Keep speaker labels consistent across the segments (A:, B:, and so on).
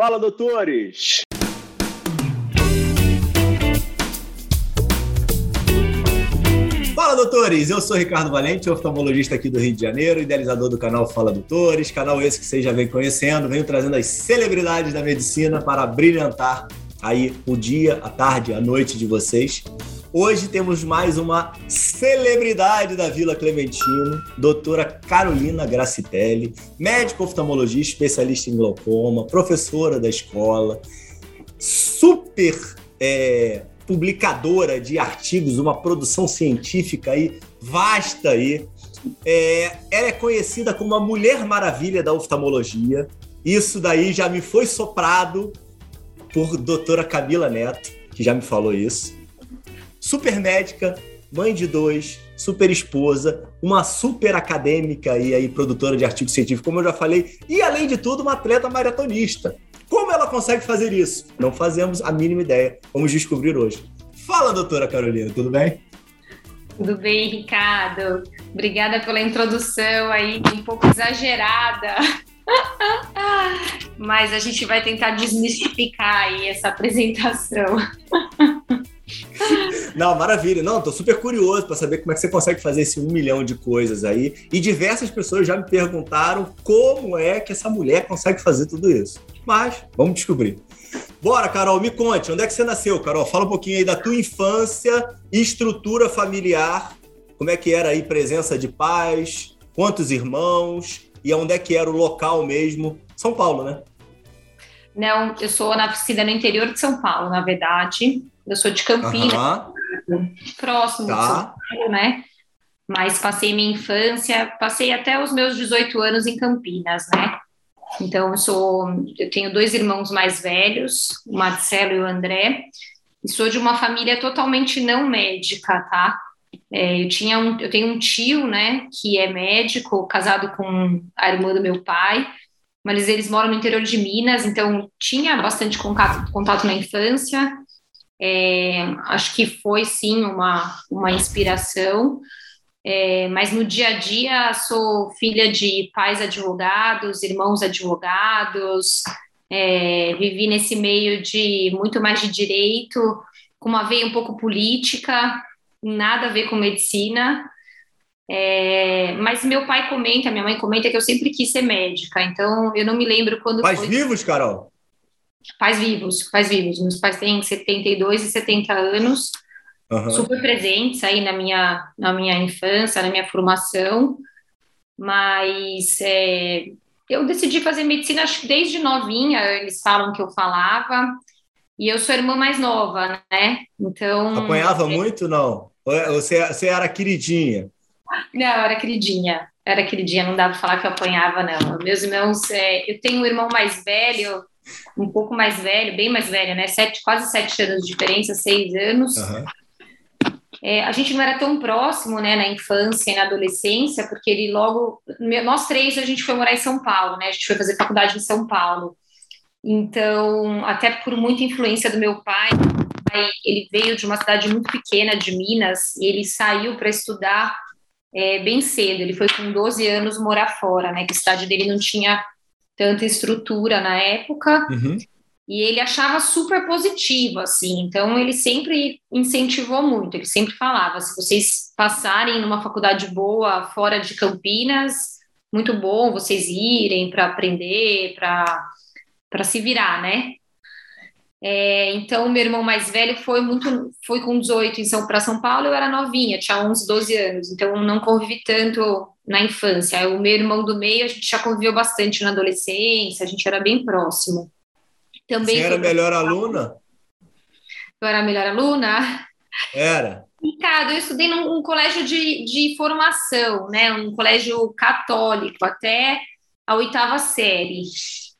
A: Fala, doutores!
B: Fala, doutores! Eu sou Ricardo Valente, oftalmologista aqui do Rio de Janeiro, idealizador do canal Fala Doutores, canal esse que vocês já vem conhecendo. Venho trazendo as celebridades da medicina para brilhantar aí o dia, a tarde, a noite de vocês. Hoje temos mais uma celebridade da Vila Clementino, doutora Carolina Gracitelli, médico oftalmologista, especialista em glaucoma, professora da escola, super é, publicadora de artigos, uma produção científica aí vasta aí. É, ela é conhecida como a Mulher Maravilha da oftalmologia. Isso daí já me foi soprado por doutora Camila Neto, que já me falou isso super médica, mãe de dois, super esposa, uma super acadêmica e aí produtora de artigos científicos, como eu já falei, e além de tudo, uma atleta maratonista. Como ela consegue fazer isso? Não fazemos a mínima ideia. Vamos descobrir hoje. Fala, doutora Carolina, tudo bem?
C: Tudo bem, Ricardo. Obrigada pela introdução aí, um pouco exagerada. Mas a gente vai tentar desmistificar aí essa apresentação.
B: Não, maravilha. Não, tô super curioso para saber como é que você consegue fazer esse um milhão de coisas aí. E diversas pessoas já me perguntaram como é que essa mulher consegue fazer tudo isso. Mas vamos descobrir. Bora, Carol, me conte, onde é que você nasceu, Carol? Fala um pouquinho aí da tua infância, estrutura familiar, como é que era aí presença de pais, quantos irmãos e onde é que era o local mesmo? São Paulo, né?
C: Não, eu sou nascida no interior de São Paulo, na verdade. Eu sou de Campinas, uhum. próximo tá. de São Paulo, né? Mas passei minha infância, passei até os meus 18 anos em Campinas, né? Então, eu sou, eu tenho dois irmãos mais velhos, o Marcelo e o André, e sou de uma família totalmente não médica, tá? É, eu tinha um, eu tenho um tio, né, que é médico, casado com a irmã do meu pai, mas eles moram no interior de Minas, então tinha bastante contato, contato na infância. É, acho que foi sim uma, uma inspiração, é, mas no dia a dia sou filha de pais advogados, irmãos advogados, é, vivi nesse meio de muito mais de direito, com uma veia um pouco política, nada a ver com medicina. É, mas meu pai comenta, minha mãe comenta que eu sempre quis ser médica, então eu não me lembro quando.
B: Pais foi... vivos, Carol?
C: Pais vivos, pais vivos. Meus pais têm 72 e 70 anos, uhum. super presentes aí na minha, na minha infância, na minha formação, mas é, eu decidi fazer medicina acho que desde novinha, eles falam que eu falava, e eu sou a irmã mais nova, né? Então.
B: Apanhava é... muito, não? Você, você era queridinha?
C: Não, era queridinha. Era queridinha, não dá para falar que eu apanhava, não. Meus irmãos, é, eu tenho um irmão mais velho, um pouco mais velho, bem mais velho, né? Sete, quase sete anos de diferença, seis anos. Uhum. É, a gente não era tão próximo, né, na infância e na adolescência, porque ele logo, nós três, a gente foi morar em São Paulo, né? A gente foi fazer faculdade em São Paulo. Então, até por muita influência do meu pai, ele veio de uma cidade muito pequena de Minas e ele saiu para estudar é, bem cedo. Ele foi com 12 anos morar fora, né? Que a cidade dele não tinha tanta estrutura na época. Uhum. E ele achava super positivo, assim. Então, ele sempre incentivou muito. Ele sempre falava: se vocês passarem numa faculdade boa fora de Campinas, muito bom vocês irem para aprender, para se virar, né? É, então, meu irmão mais velho foi muito, foi com 18 em São para São Paulo, eu era novinha, tinha uns 12 anos, então não convivi tanto na infância. O meu irmão do meio, a gente já conviveu bastante na adolescência, a gente era bem próximo.
B: Também Você era melhor aluna?
C: Eu era a melhor aluna?
B: Era.
C: Ricardo, eu estudei num, num colégio de, de formação, né? Um colégio católico, até a oitava série.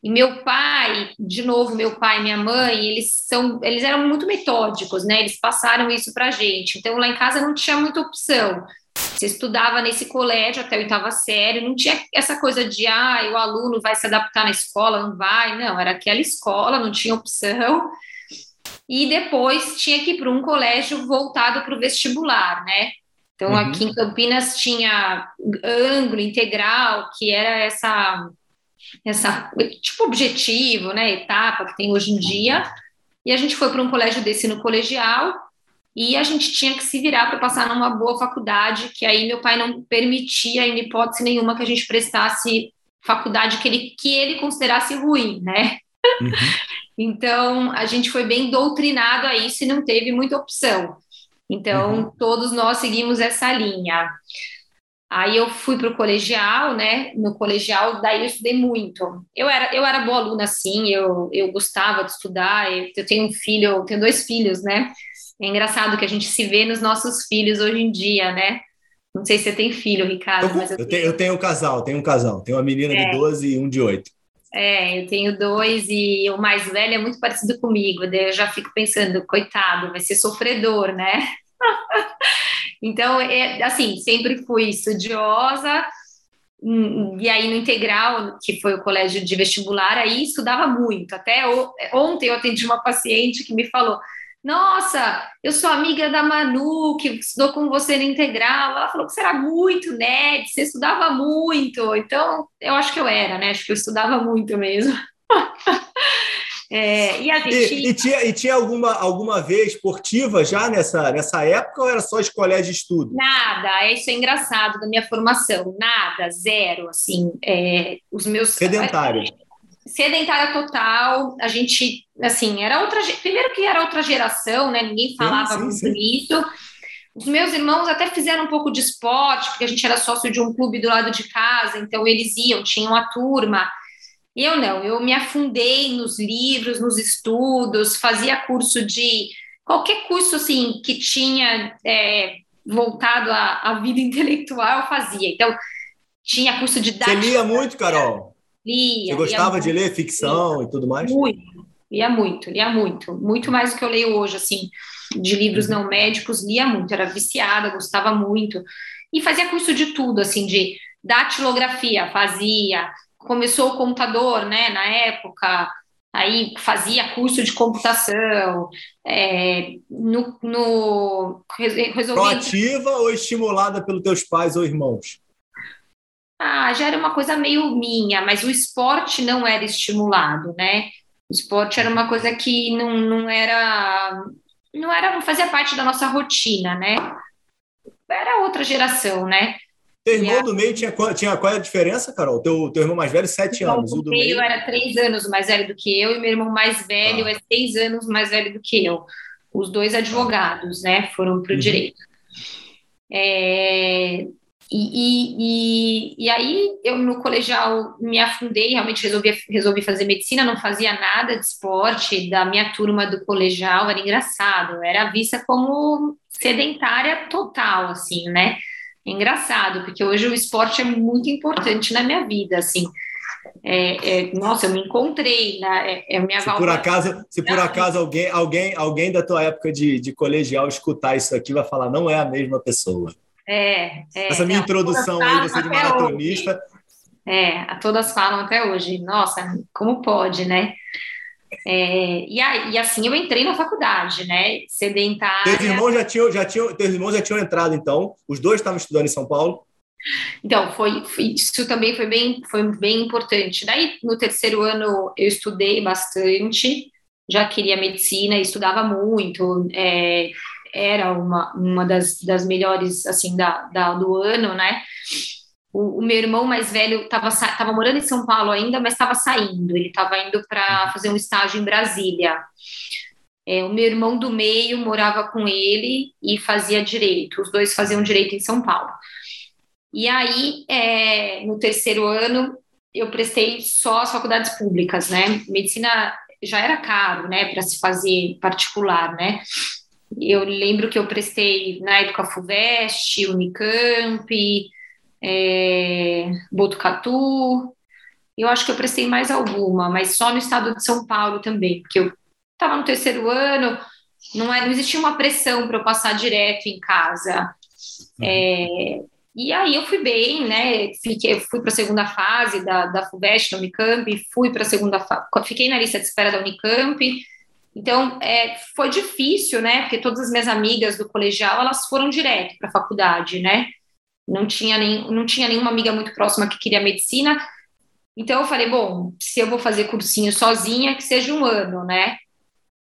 C: E meu pai, de novo, meu pai e minha mãe, eles são, eles eram muito metódicos, né? Eles passaram isso para gente. Então lá em casa não tinha muita opção. Você estudava nesse colégio até oitava série, não tinha essa coisa de ah, o aluno vai se adaptar na escola, não vai, não, era aquela escola, não tinha opção. E depois tinha que ir para um colégio voltado para o vestibular, né? Então, uhum. aqui em Campinas tinha ângulo integral, que era essa essa tipo objetivo, né, etapa que tem hoje em dia. E a gente foi para um colégio desse no colegial e a gente tinha que se virar para passar numa boa faculdade, que aí meu pai não permitia em hipótese nenhuma que a gente prestasse faculdade que ele que ele considerasse ruim, né? Uhum. então a gente foi bem doutrinado a isso e não teve muita opção. Então uhum. todos nós seguimos essa linha. Aí eu fui para o colegial, né? No colegial, daí eu estudei muito. Eu era, eu era boa aluna, sim, eu, eu gostava de estudar. Eu, eu tenho um filho, eu tenho dois filhos, né? É engraçado que a gente se vê nos nossos filhos hoje em dia, né? Não sei se você tem filho, Ricardo.
B: Eu, mas eu, eu, tenho, eu tenho um casal, tenho um casal. Tenho uma menina é. de 12 e um de 8.
C: É, eu tenho dois e o mais velho é muito parecido comigo. Daí eu já fico pensando, coitado, vai ser sofredor, né? então, é, assim, sempre fui estudiosa, hum, e aí no integral, que foi o colégio de vestibular, aí estudava muito. Até ontem eu atendi uma paciente que me falou: Nossa, eu sou amiga da Manu, que estudou com você no integral. Ela falou que você era muito nerd, você estudava muito. Então, eu acho que eu era, né? Acho que eu estudava muito mesmo.
B: É, e, a gente... e, e, tinha, e tinha alguma, alguma vez esportiva já nessa, nessa época ou era só escolher de estudo?
C: Nada, isso é engraçado da minha formação, nada, zero, assim, é, os meus...
B: Sedentário.
C: Sedentária total, a gente, assim, era outra, primeiro que era outra geração, né, ninguém falava sim, sim, muito sim. isso, os meus irmãos até fizeram um pouco de esporte, porque a gente era sócio de um clube do lado de casa, então eles iam, tinham a turma, eu não, eu me afundei nos livros, nos estudos, fazia curso de qualquer curso assim que tinha é, voltado à, à, vida intelectual, eu fazia. Então, tinha curso de
B: Você lia muito, Carol?
C: Lia.
B: Você gostava
C: lia
B: de ler ficção lia. e tudo mais?
C: Muito, lia muito, lia muito. Muito mais do que eu leio hoje, assim, de livros uhum. não médicos, lia muito. Era viciada, gostava muito. E fazia curso de tudo, assim, de datilografia, fazia, começou o computador, né, na época, aí fazia curso de computação, é, no, no
B: resolvi... Proativa ou estimulada pelos teus pais ou irmãos?
C: Ah, já era uma coisa meio minha, mas o esporte não era estimulado, né? O esporte era uma coisa que não, não era, não era, não fazia parte da nossa rotina, né? Era outra geração, né?
B: Teu irmão do meio tinha, tinha qual é a diferença, Carol? Teu, teu irmão mais velho, sete
C: então,
B: anos.
C: O do meio, meio era três anos mais velho do que eu, e meu irmão mais velho ah. é seis anos mais velho do que eu. Os dois advogados, né? Foram para o uhum. direito. É, e, e, e, e, aí eu no colegial me afundei, realmente resolvi, resolvi fazer medicina, não fazia nada de esporte, da minha turma do colegial, era engraçado, era vista como sedentária total, assim, né? É engraçado, porque hoje o esporte é muito importante na minha vida, assim. É, é, nossa, eu me encontrei, né? É, é minha
B: se por acaso, se por acaso alguém, alguém, alguém da tua época de, de colegial escutar isso aqui, vai falar, não é a mesma pessoa.
C: É, é
B: Essa minha introdução aí, você de maratonista. Hoje.
C: É, todas falam até hoje. Nossa, como pode, né? É, e, aí, e, assim eu entrei na faculdade, né? Sedentária.
B: Teus irmãos já tinham, já tinham, teus irmãos já tinham entrado, então? Os dois estavam estudando em São Paulo?
C: Então, foi, isso também foi bem, foi bem importante. Daí, no terceiro ano, eu estudei bastante, já queria medicina, estudava muito, é, era uma, uma das, das melhores, assim, da, da, do ano, né? O, o, meu irmão mais velho estava morando em São Paulo ainda, mas estava saindo. Ele estava indo para fazer um estágio em Brasília. É, o meu irmão do meio morava com ele e fazia direito. Os dois faziam direito em São Paulo. E aí, é, no terceiro ano, eu prestei só as faculdades públicas, né? Medicina já era caro, né, para se fazer particular, né? Eu lembro que eu prestei na época FUVEST, Unicamp, é, Botucatu. Eu acho que eu prestei mais alguma, mas só no estado de São Paulo também, porque eu estava no terceiro ano, não, é, não existia uma pressão para eu passar direto em casa. Uhum. É, e aí eu fui bem, né? Fiquei, fui para a segunda fase da, da FUVEST, da Unicamp, fui para a segunda fase, fiquei na lista de espera da Unicamp. Então, é, foi difícil, né? Porque todas as minhas amigas do colegial, elas foram direto para a faculdade, né? Não tinha, nem, não tinha nenhuma amiga muito próxima que queria medicina. Então eu falei, bom, se eu vou fazer cursinho sozinha, que seja um ano, né?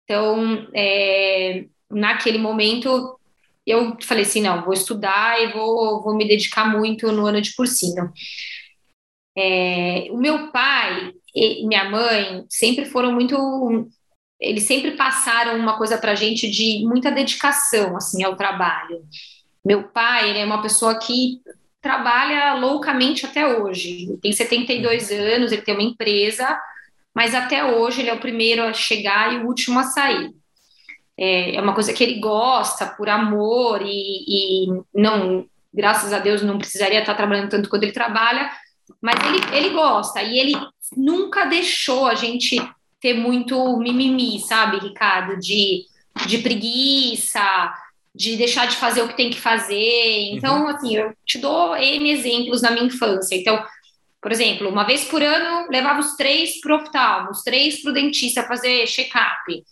C: Então, é, naquele momento, eu falei assim, não, vou estudar e vou, vou me dedicar muito no ano de cursinho. É, o meu pai e minha mãe sempre foram muito eles sempre passaram uma coisa para gente de muita dedicação assim ao trabalho. Meu pai ele é uma pessoa que trabalha loucamente até hoje. Ele tem 72 anos, ele tem uma empresa, mas até hoje ele é o primeiro a chegar e o último a sair. É, é uma coisa que ele gosta por amor e, e não, graças a Deus, não precisaria estar trabalhando tanto quanto ele trabalha, mas ele, ele gosta e ele nunca deixou a gente ter muito mimimi, sabe, Ricardo? De, de preguiça, de deixar de fazer o que tem que fazer. Então, uhum. assim, eu te dou N exemplos na minha infância. Então, por exemplo, uma vez por ano, levava os três para o oftalmo, os três para o dentista fazer check-up.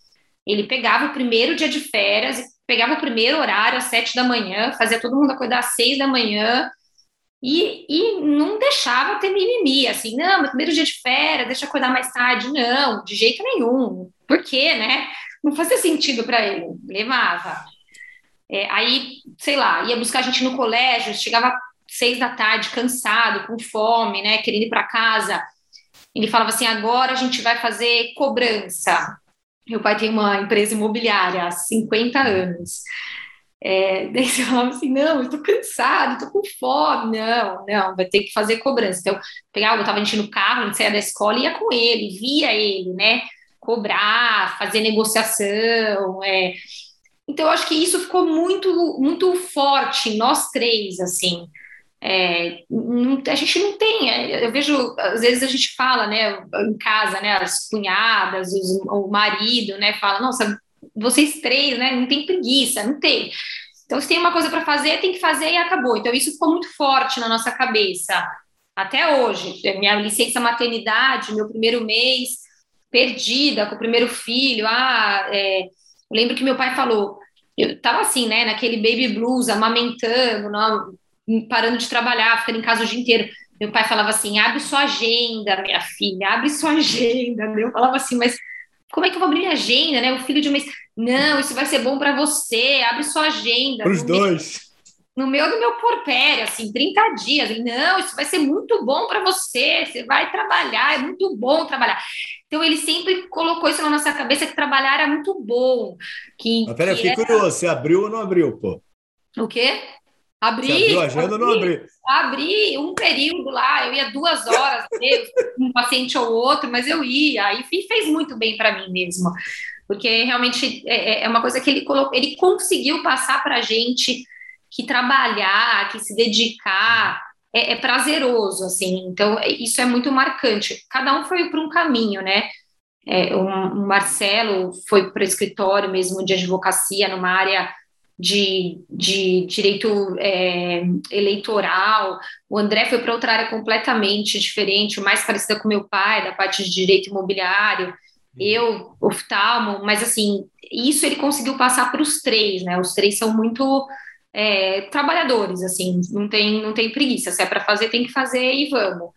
C: Ele pegava o primeiro dia de férias, pegava o primeiro horário às sete da manhã, fazia todo mundo acordar às seis da manhã, e, e não deixava ter mimimi, assim, não, meu primeiro dia de férias, deixa eu acordar mais tarde. Não, de jeito nenhum. Por quê, né? Não fazia sentido para ele. Levava. É, aí, sei lá, ia buscar a gente no colégio, chegava seis da tarde, cansado, com fome, né, querendo ir para casa. Ele falava assim: agora a gente vai fazer cobrança. Meu pai tem uma empresa imobiliária há 50 anos. É, daí você falava assim, não, eu tô cansado, tô com fome, não, não, vai ter que fazer cobrança. Então, pegava, botava a gente no carro, a gente saía da escola e ia com ele, via ele, né, cobrar, fazer negociação, é. Então, eu acho que isso ficou muito, muito forte nós três, assim, é, não, a gente não tem, é, eu vejo, às vezes a gente fala, né, em casa, né, as cunhadas, os, o marido, né, fala, nossa, vocês três, né, não tem preguiça, não tem. Então, se tem uma coisa para fazer, tem que fazer e acabou. Então, isso ficou muito forte na nossa cabeça até hoje. Minha licença maternidade, meu primeiro mês, perdida com o primeiro filho. Ah, é, eu lembro que meu pai falou, eu estava assim, né, naquele baby blues, amamentando, não, parando de trabalhar, ficando em casa o dia inteiro. Meu pai falava assim: abre sua agenda, minha filha, abre sua agenda. Eu falava assim, mas como é que eu vou abrir minha agenda, né? O filho de um mês. Não, isso vai ser bom para você, abre sua agenda.
B: Os dois.
C: No meu do meu porpério, assim, 30 dias. Não, isso vai ser muito bom para você, você vai trabalhar, é muito bom trabalhar. Então, ele sempre colocou isso na nossa cabeça, que trabalhar era muito bom. Que,
B: Mas peraí, fiquei era... curioso, você abriu ou não abriu, pô?
C: O quê?
B: Abri. Você abriu a agenda abri, ou não abri?
C: Abri um período lá, eu ia duas horas, um paciente ou outro, mas eu ia, e fez muito bem para mim mesmo, porque realmente é, é, é, uma coisa que ele colocou, ele conseguiu passar para a gente que trabalhar, que se dedicar é, é, prazeroso, assim, então isso é muito marcante. Cada um foi para um caminho, né? É, o Marcelo foi para o escritório mesmo de advocacia numa área de, de direito é, eleitoral. O André foi para outra área completamente diferente, mais parecida com meu pai, da parte de direito imobiliário. Eu, oftalmo, mas assim, isso ele conseguiu passar para os três, né? Os três são muito é, trabalhadores, assim, não tem, não tem preguiça. Se é para fazer, tem que fazer e vamos.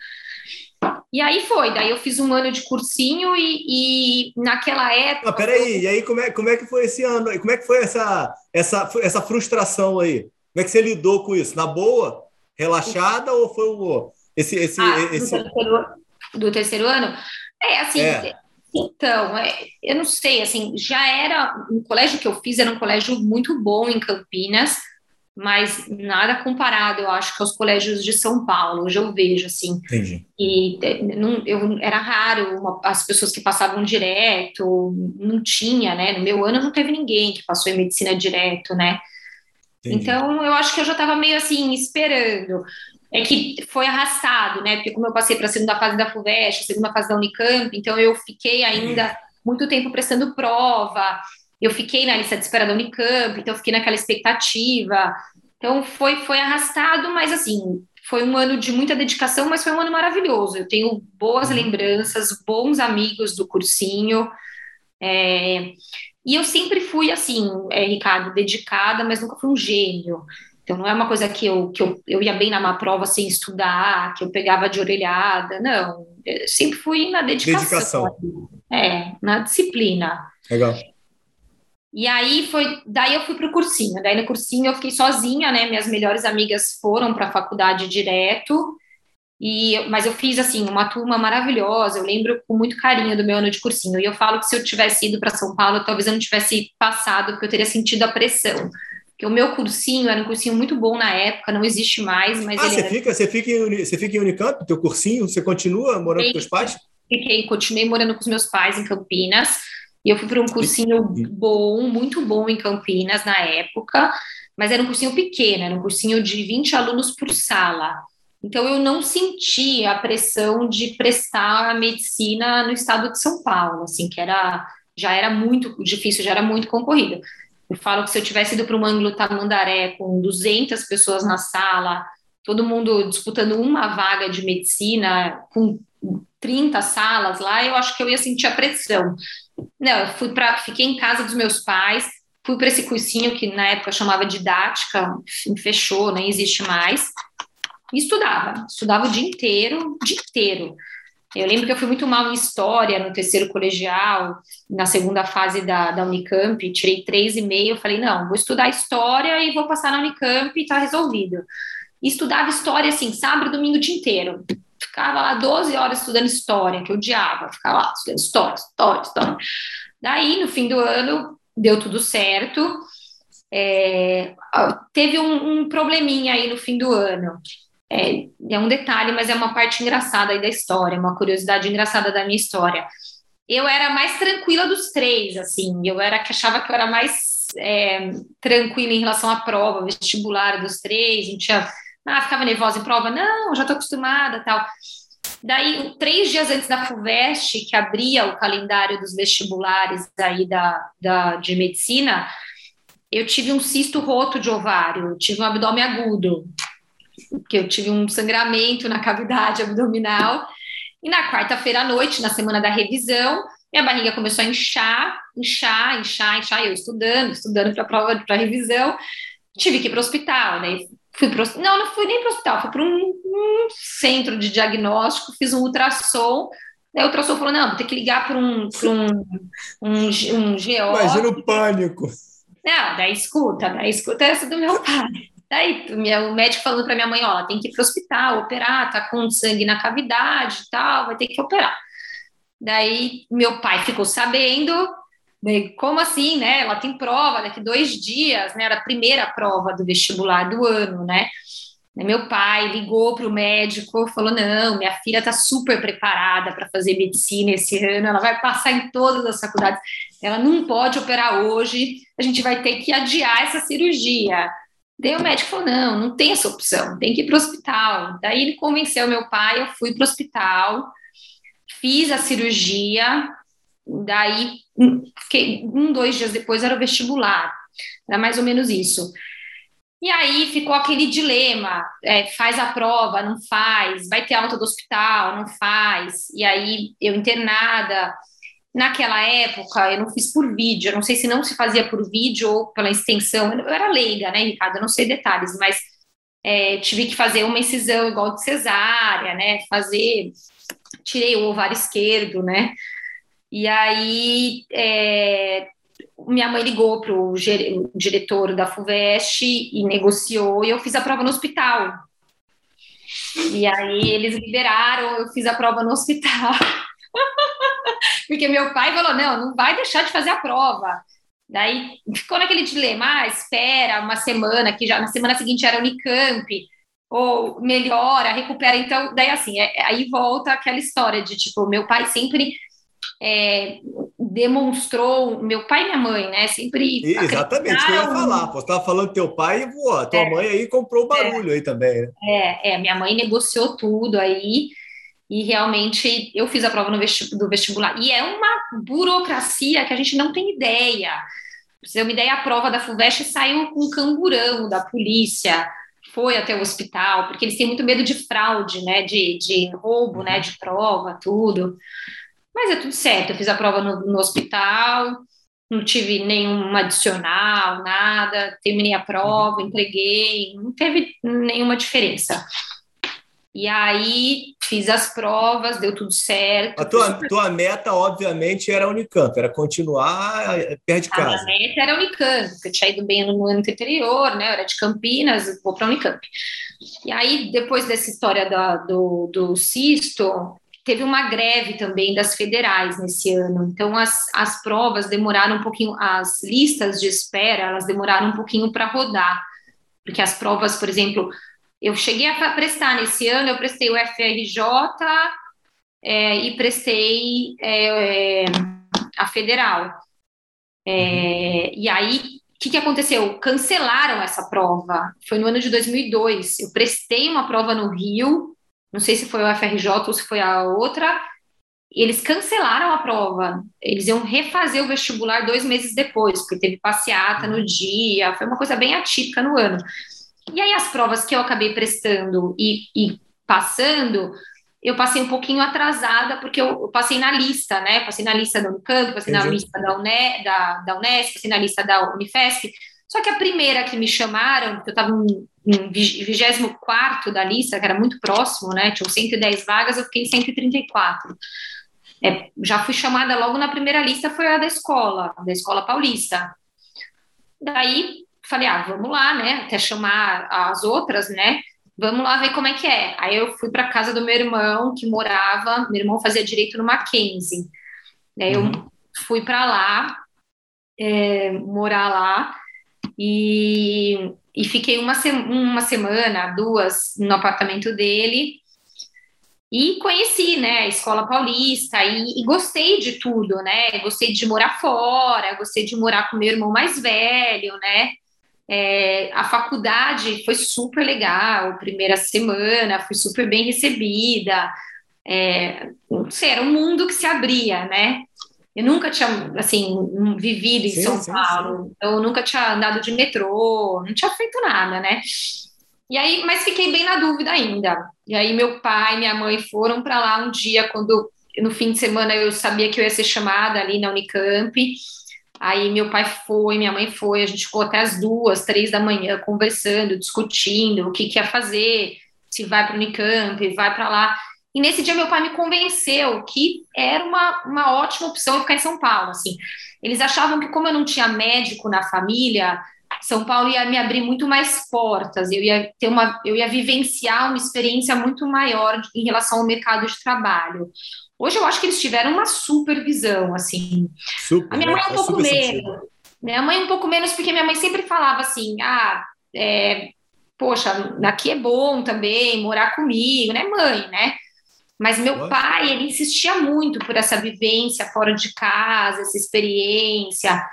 C: E aí foi, daí eu fiz um ano de cursinho e, e naquela época.
B: Ah, peraí, e aí como é, como é que foi esse ano? Como é que foi essa, essa, essa frustração aí? Como é que você lidou com isso? Na boa? Relaxada ou foi o. Esse, esse,
C: ah,
B: esse...
C: Do, terceiro, do terceiro ano? É, assim. É. Então, é, eu não sei, assim, já era. O colégio que eu fiz era um colégio muito bom em Campinas mas nada comparado, eu acho, que aos colégios de São Paulo. Hoje eu vejo, assim.
B: Entendi.
C: E é, não, eu, era raro uma, as pessoas que passavam direto, não tinha, né? No meu ano não teve ninguém que passou em medicina direto, né? Entendi. Então, eu acho que eu já estava meio assim, esperando. É que foi arrastado, né? Porque como eu passei para a segunda fase da FUVEST, segunda fase da Unicamp, então eu fiquei ainda muito tempo prestando prova, eu fiquei na lista de espera da Unicamp, então eu fiquei naquela expectativa. Então foi, foi arrastado, mas assim, foi um ano de muita dedicação, mas foi um ano maravilhoso. Eu tenho boas uhum. lembranças, bons amigos do cursinho. É, e eu sempre fui assim, é, Ricardo, dedicada, mas nunca fui um gênio. Então não é uma coisa que eu, que eu, eu ia bem na má prova sem estudar, que eu pegava de orelhada, não. Eu sempre fui na dedicação. Dedicação. É, na disciplina.
B: Legal.
C: E aí foi, daí eu fui para o cursinho. Daí no cursinho eu fiquei sozinha, né? Minhas melhores amigas foram para a faculdade direto. E, mas eu fiz assim uma turma maravilhosa. Eu lembro com muito carinho do meu ano de cursinho. E eu falo que se eu tivesse ido para São Paulo, talvez eu não tivesse passado, porque eu teria sentido a pressão. Porque o meu cursinho era um cursinho muito bom na época, não existe mais, mas
B: ah, você
C: era...
B: fica, você fica em, você fica em Unicamp, teu cursinho, você continua morando com seus pais?
C: Fiquei, continuei morando com os meus pais em Campinas. E eu fui para um cursinho bom, muito bom em Campinas na época, mas era um cursinho pequeno, era um cursinho de 20 alunos por sala. Então eu não senti a pressão de prestar a medicina no estado de São Paulo, assim, que era já era muito difícil, já era muito concorrido. Eu falo que se eu tivesse ido para o Ângulo Tamandaré com 200 pessoas na sala, todo mundo disputando uma vaga de medicina, com 30 salas lá, eu acho que eu ia sentir a pressão. Não, fui para, fiquei em casa dos meus pais, fui para esse cursinho que na época chamava didática, fechou, nem existe mais, e estudava, estudava o dia inteiro, o dia inteiro. Eu lembro que eu fui muito mal em história no terceiro colegial, na segunda fase da, da Unicamp, tirei três e meio, falei, não, vou estudar história e vou passar na Unicamp e tá resolvido. E estudava história, assim, sábado e domingo o dia inteiro. Ficava lá 12 horas estudando história, que eu odiava, ficava lá estudando história, história, história. Daí, no fim do ano, deu tudo certo. É, teve um, um, probleminha aí no fim do ano. É, é, um detalhe, mas é uma parte engraçada aí da história, uma curiosidade engraçada da minha história. Eu era mais tranquila dos três, assim, eu era que achava que eu era mais é, tranquila em relação à prova vestibular dos três, não tinha ah, ficava nervosa em prova? Não, já estou acostumada, tal. Daí, três dias antes da FUVEST, que abria o calendário dos vestibulares aí da, da, de medicina, eu tive um cisto roto de ovário, tive um abdômen agudo, que eu tive um sangramento na cavidade abdominal. E na quarta-feira à noite, na semana da revisão, minha barriga começou a inchar, inchar, inchar, inchar, eu estudando, estudando para a prova, para revisão, tive que ir para o hospital, né? Fui pro, não, não fui nem para o hospital, fui para um, um, centro de diagnóstico, fiz um ultrassom. Aí o ultrassom falou: não, vou ter que ligar para um, um, um, um geólogo.
B: Imagina o pânico.
C: Não, daí escuta, daí escuta essa do meu pai. Daí o médico falando para minha mãe: ó, tem que ir para o hospital, operar, tá com sangue na cavidade e tal, vai ter que operar. Daí meu pai ficou sabendo, como assim, né? Ela tem prova daqui dois dias, né? Era a primeira prova do vestibular do ano, né? Meu pai ligou para o médico, falou: não, minha filha está super preparada para fazer medicina esse ano, ela vai passar em todas as faculdades, ela não pode operar hoje, a gente vai ter que adiar essa cirurgia. Daí o médico falou: não, não tem essa opção, tem que ir para o hospital. Daí ele convenceu meu pai, eu fui para o hospital, fiz a cirurgia, Daí, um, dois dias depois era o vestibular, era mais ou menos isso. E aí ficou aquele dilema: é, faz a prova, não faz, vai ter alta do hospital, não faz. E aí eu internada. Naquela época eu não fiz por vídeo, eu não sei se não se fazia por vídeo ou pela extensão. Eu era leiga, né, Ricardo? Eu não sei detalhes, mas é, tive que fazer uma incisão igual de cesárea, né? Fazer, tirei o ovário esquerdo, né? E aí é, minha mãe ligou para o diretor da FUVEST e negociou, e eu fiz a prova no hospital. E aí eles liberaram, eu fiz a prova no hospital. Porque meu pai falou: não, não vai deixar de fazer a prova. Daí ficou naquele dilema: ah, espera uma semana, que já na semana seguinte era Unicamp, ou melhora, recupera. Então, daí assim, é, aí volta aquela história de tipo, meu pai sempre é, demonstrou, meu pai e minha mãe, né? Sempre.
B: Exatamente, que eu ia falar. Você estava falando teu pai e. Tua é, mãe aí comprou o barulho é, aí também, né?
C: É, é, minha mãe negociou tudo aí. E realmente eu fiz a prova no do vestibular. E é uma burocracia que a gente não tem ideia. Pra você ter uma ideia, a prova da FUVEST saiu com um cangurão da polícia, foi até o hospital, porque eles têm muito medo de fraude, né? De, de roubo, né? Uhum. De prova, tudo. Mas é tudo certo, eu fiz a prova no, no hospital, não tive nenhum adicional, nada, terminei a prova, uhum. entreguei, não teve nenhuma diferença. E aí fiz as provas, deu tudo certo.
B: A tua, super... tua meta, obviamente, era a Unicamp, era continuar eh, perto de casa.
C: A meta era a Unicamp, porque eu tinha ido bem no ano anterior, né? Eu era de Campinas, vou para a Unicamp. E aí, depois dessa história da, do, do cisto, teve uma greve também das federais nesse ano. Então, as, as provas demoraram um pouquinho, as listas de espera, elas demoraram um pouquinho para rodar. Porque as provas, por exemplo, eu cheguei a prestar nesse ano, eu prestei o FRJ é, e prestei é, a federal. É, e aí, o que, que aconteceu? Cancelaram essa prova. Foi no ano de 2002. Eu prestei uma prova no Rio, não sei se foi o FRJ ou se foi a outra, eles cancelaram a prova. Eles iam refazer o vestibular dois meses depois, porque teve passeata no dia, foi uma coisa bem atípica no ano. E aí as provas que eu acabei prestando e, e passando, eu passei um pouquinho atrasada, porque eu, eu, passei na lista, né? Passei na lista da Unicamp, passei Entendi. na lista da, UNE, da, da Unesp, passei na lista da Unifesp. Só que a primeira que me chamaram, porque eu estava em 24 da lista, que era muito próximo, né? Tinham 110 vagas, eu fiquei em 134. É, já fui chamada logo na primeira lista, foi a da escola, da escola paulista. Daí falei, ah, vamos lá, né? Até chamar as outras, né? Vamos lá ver como é que é. Aí eu fui para casa do meu irmão, que morava, meu irmão fazia direito no Mackenzie. Né? Uhum. Eu fui para lá, é, morar lá, e, e fiquei uma, se uma semana, duas, no apartamento dele. E conheci, né, a escola paulista e, e, gostei de tudo, né? Gostei de morar fora, gostei de morar com meu irmão mais velho, né? É, a faculdade foi super legal, primeira semana, fui super bem recebida. É, não sei, era um mundo que se abria, né? Eu nunca tinha, assim, vivido em sim, São sim, Paulo, sim. então eu nunca tinha andado de metrô, não tinha feito nada, né? E aí, mas fiquei bem na dúvida ainda. E aí meu pai e minha mãe foram para lá um dia quando no fim de semana eu sabia que eu ia ser chamada ali na Unicamp. Aí meu pai foi, minha mãe foi, a gente ficou até as duas, três da manhã conversando, discutindo o que, que ia fazer, se vai para o Unicamp, vai para lá. E nesse dia meu pai me convenceu que era uma, uma ótima opção eu ficar em São Paulo. Assim, eles achavam que como eu não tinha médico na família, São Paulo ia me abrir muito mais portas. Eu ia ter uma, eu ia vivenciar uma experiência muito maior em relação ao mercado de trabalho. Hoje eu acho que eles tiveram uma supervisão, assim. Super, a minha mãe é um pouco menos. Minha mãe um pouco menos, porque minha mãe sempre falava assim, ah, é, poxa, aqui é bom também morar comigo, né, mãe, né? Mas meu pai, ele insistia muito por essa vivência fora de casa, essa experiência.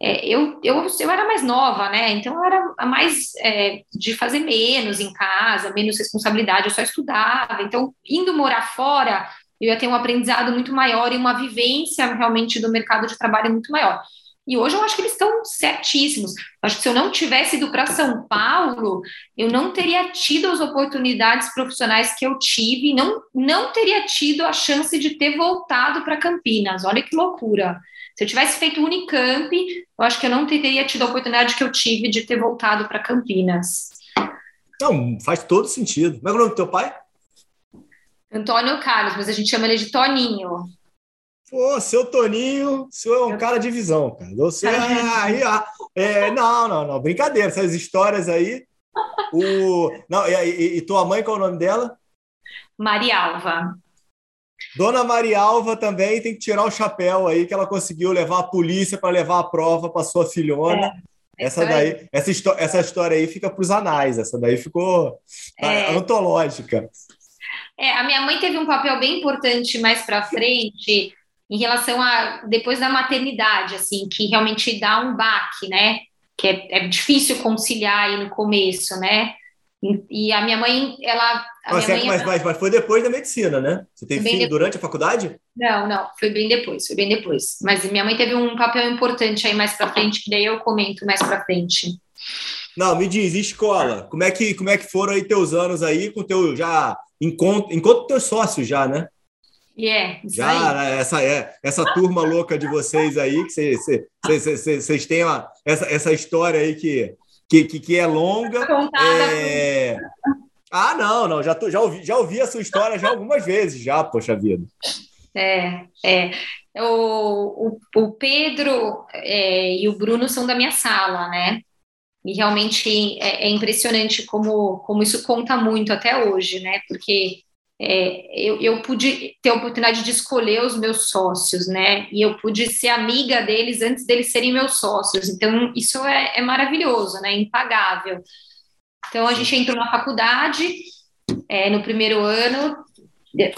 C: É, eu, eu, eu era mais nova, né? Então eu era mais é, de fazer menos em casa, menos responsabilidade, eu só estudava. Então, indo morar fora, eu ia ter um aprendizado muito maior e uma vivência realmente do mercado de trabalho muito maior. E hoje eu acho que eles estão certíssimos. Acho que se eu não tivesse ido para São Paulo, eu não teria tido as oportunidades profissionais que eu tive, não, não teria tido a chance de ter voltado para Campinas. Olha que loucura. Se eu tivesse feito Unicamp, eu acho que eu não teria tido a oportunidade que eu tive de ter voltado para Campinas.
B: Não, faz todo sentido. Como é o nome do teu pai?
C: Antônio Carlos, mas a gente chama ele de Toninho.
B: Pô, seu Toninho, o senhor é um cara de visão, cara. Você aí, é, não, não, não, brincadeira, essas histórias aí. O, não, e, e, tua mãe, qual é o nome dela?
C: Maria Alva.
B: Dona Maria Alva também tem que tirar o chapéu aí, que ela conseguiu levar a polícia para levar a prova para sua filhona. É, essa daí, essa, essa história aí fica para os anais, essa daí ficou é. antológica.
C: É, a minha mãe teve um papel bem importante mais para frente em relação a depois da maternidade, assim, que realmente dá um baque, né? Que é, é difícil conciliar aí no começo, né? E, e a minha mãe, ela.
B: Mas,
C: minha mãe,
B: mas, mas, mas, foi depois da medicina, né? Você teve filho durante a faculdade?
C: Não, não, foi bem depois, foi bem depois. Mas minha mãe teve um papel importante aí mais para frente, que daí eu comento mais para frente.
B: Não, me diz, escola, como é que como é que foram aí teus anos aí com teu já encontro, encontro teus sócios já, né?
C: Yeah,
B: já né, essa é essa turma louca de vocês aí que vocês têm uma, essa, essa história aí que, que, que, que é longa. É... Ah, não, não, já, tô, já, ouvi, já ouvi a sua história já algumas vezes, já, poxa vida.
C: É, é. O, o, o Pedro é, e o Bruno são da minha sala, né? E realmente é, é, impressionante como, como isso conta muito até hoje, né? Porque é, eu, eu pude ter a oportunidade de escolher os meus sócios, né? E eu pude ser amiga deles antes deles serem meus sócios. Então, isso é, é maravilhoso, né? Impagável. Então, a gente entrou na faculdade é, no primeiro ano,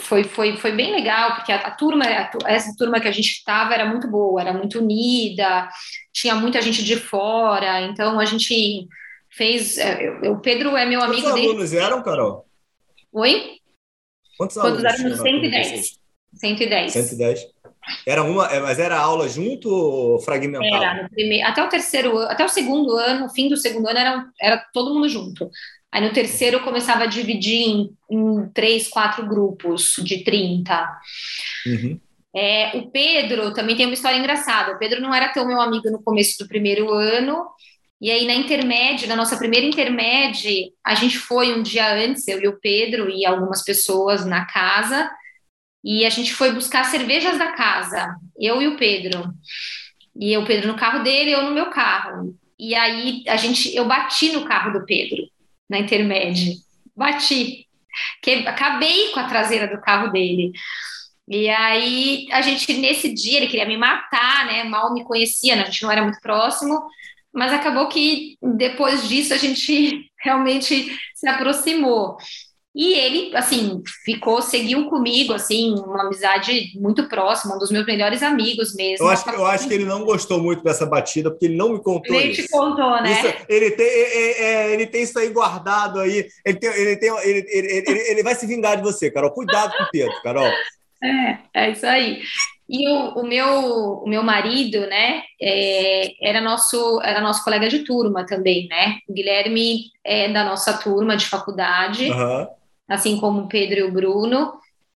C: foi, foi, foi bem legal, porque a, a turma, a, essa turma que a gente estava era muito boa, era muito unida, tinha muita gente de fora, então a gente fez. É, o Pedro é meu amigo.
B: Quantos alunos eram, Carol?
C: Oi?
B: Quantos, Quantos
C: alunos? Éramos 110. 110.
B: 110. Era uma, é, mas era aula junto ou fragmentado?
C: Era, primeiro, até o terceiro até o segundo ano, fim do segundo ano, era, era todo mundo junto. Aí no terceiro eu começava a dividir em, em três, quatro grupos de 30. Uhum. É, o Pedro também tem uma história engraçada. O Pedro não era tão meu amigo no começo do primeiro ano. E aí, na intermédia, na nossa primeira intermédia, a gente foi um dia antes, eu e o Pedro e algumas pessoas na casa, e a gente foi buscar cervejas da casa, eu e o Pedro. E o Pedro no carro dele, eu no meu carro. E aí a gente, eu bati no carro do Pedro na intermédia. Bati. Que, acabei com a traseira do carro dele. E aí, a gente, nesse dia, ele queria me matar, né? Mal me conhecia, né? a gente não era muito próximo, mas acabou que depois disso a gente realmente se aproximou. E ele, assim, ficou, seguiu comigo, assim, uma amizade muito próxima, um dos meus melhores amigos mesmo.
B: Eu acho, eu acho que ele não gostou muito dessa batida, porque ele não me contou
C: ele
B: isso.
C: te contou, né?
B: Isso, ele, tem, é, é, é, ele tem isso aí guardado aí. Ele, tem, ele, tem, ele, ele, ele, ele vai se vingar de você, Carol. Cuidado com o Pedro, Carol.
C: É, é isso aí. E o, o, meu, o meu marido, né, é, era, nosso, era nosso colega de turma também, né? O Guilherme é da nossa turma de faculdade. Uhum assim como o Pedro e o Bruno.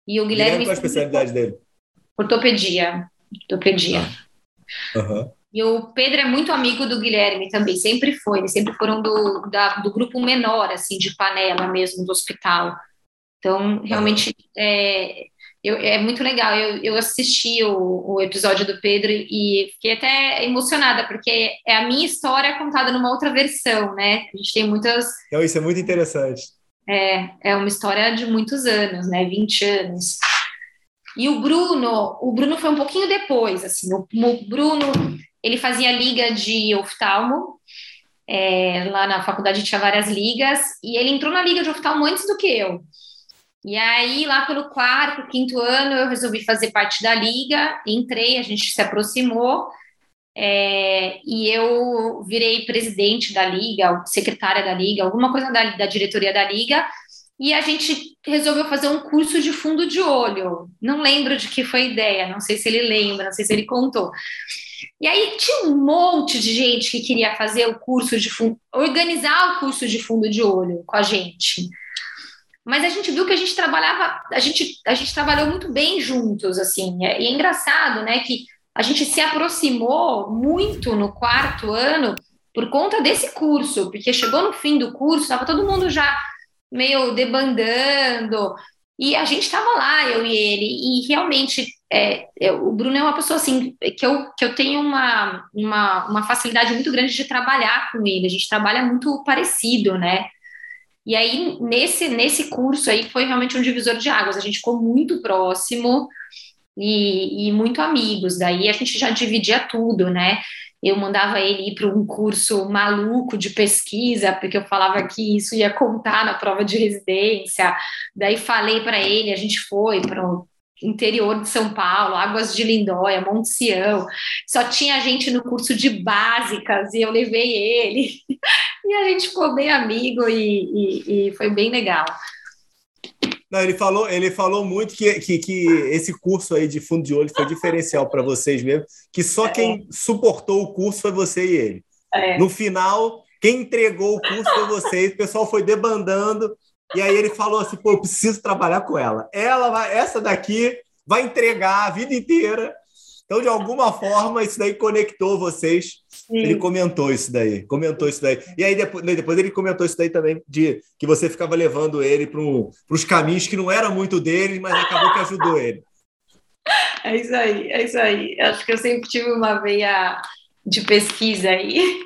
C: E o Guilherme.
B: Qual a especialidade dele?
C: Ortopedia. Ortopedia. Uhum. E o Pedro é muito amigo do Guilherme também, sempre foi, eles sempre foram do, da, do grupo menor, assim, de panela mesmo, do hospital. Então, realmente, é, eu, é muito legal. Eu, eu assisti o, o, episódio do Pedro e fiquei até emocionada, porque é a minha história contada numa outra versão, né? A gente tem muitas.
B: Então, isso é muito interessante.
C: É, é uma história de muitos anos, né? 20 anos. E o Bruno, o Bruno foi um pouquinho depois, assim, o, o Bruno, ele fazia liga de oftalmo, é, lá na faculdade tinha várias ligas, e ele entrou na liga de oftalmo antes do que eu. E aí, lá pelo quarto, quinto ano, eu resolvi fazer parte da liga, entrei, a gente se aproximou, é, e eu virei presidente da liga, secretária da liga, alguma coisa da, da diretoria da liga, e a gente resolveu fazer um curso de fundo de olho. Não lembro de que foi a ideia, não sei se ele lembra, não sei se ele contou. E aí tinha um monte de gente que queria fazer o curso de fundo, organizar o curso de fundo de olho com a gente. Mas a gente viu que a gente trabalhava, a gente, a gente trabalhou muito bem juntos, assim. E é engraçado, né, que a gente se aproximou muito no quarto ano por conta desse curso, porque chegou no fim do curso, estava todo mundo já meio debandando, e a gente estava lá, eu e ele, e realmente é, eu, o Bruno é uma pessoa assim que eu, que eu tenho uma, uma, uma facilidade muito grande de trabalhar com ele, a gente trabalha muito parecido, né? E aí, nesse, nesse curso aí, foi realmente um divisor de águas, a gente ficou muito próximo, e, e muito amigos. Daí a gente já dividia tudo, né? Eu mandava ele ir para um curso maluco de pesquisa, porque eu falava que isso ia contar na prova de residência. Daí falei para ele, a gente foi para interior de São Paulo, Águas de Lindóia, Monte Sião. Só tinha gente no curso de básicas e eu levei ele. E a gente ficou bem amigo e, e, e foi bem legal.
B: Não, ele falou, ele falou muito que, que, que esse curso aí de fundo de olho foi diferencial para vocês mesmo, que só é. quem suportou o curso foi você e ele. É. No final, quem entregou o curso foi vocês, o pessoal foi debandando, e aí ele falou assim: pô, eu preciso trabalhar com ela. Ela vai, essa daqui vai entregar a vida inteira. Então, de alguma forma, isso daí conectou vocês. Sim. Ele comentou isso daí, comentou isso daí. E aí depois, depois ele comentou isso daí também, de que você ficava levando ele para os caminhos que não eram muito dele, mas acabou que ajudou ele.
C: É isso aí, é isso aí. Acho que eu sempre tive uma veia de pesquisa aí.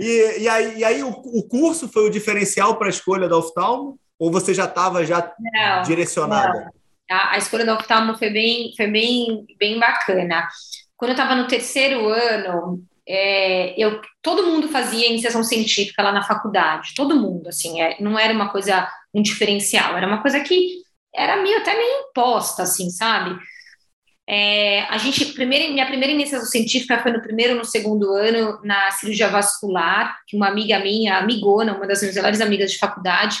B: E, e aí, e aí o, o curso foi o diferencial para a escolha da oftalmo? Ou você já estava já não, direcionada? Não.
C: A, a escolha da oftalmo foi bem, foi bem, bem bacana. Quando eu estava no terceiro ano, é, eu, todo mundo fazia iniciação científica lá na faculdade, todo mundo, assim, é, não era uma coisa, um diferencial, era uma coisa que era meio, até meio imposta, assim, sabe? É, a gente, primeira, minha primeira iniciação científica foi no primeiro no segundo ano, na cirurgia vascular, que uma amiga minha, amigona, uma das minhas melhores amigas de faculdade,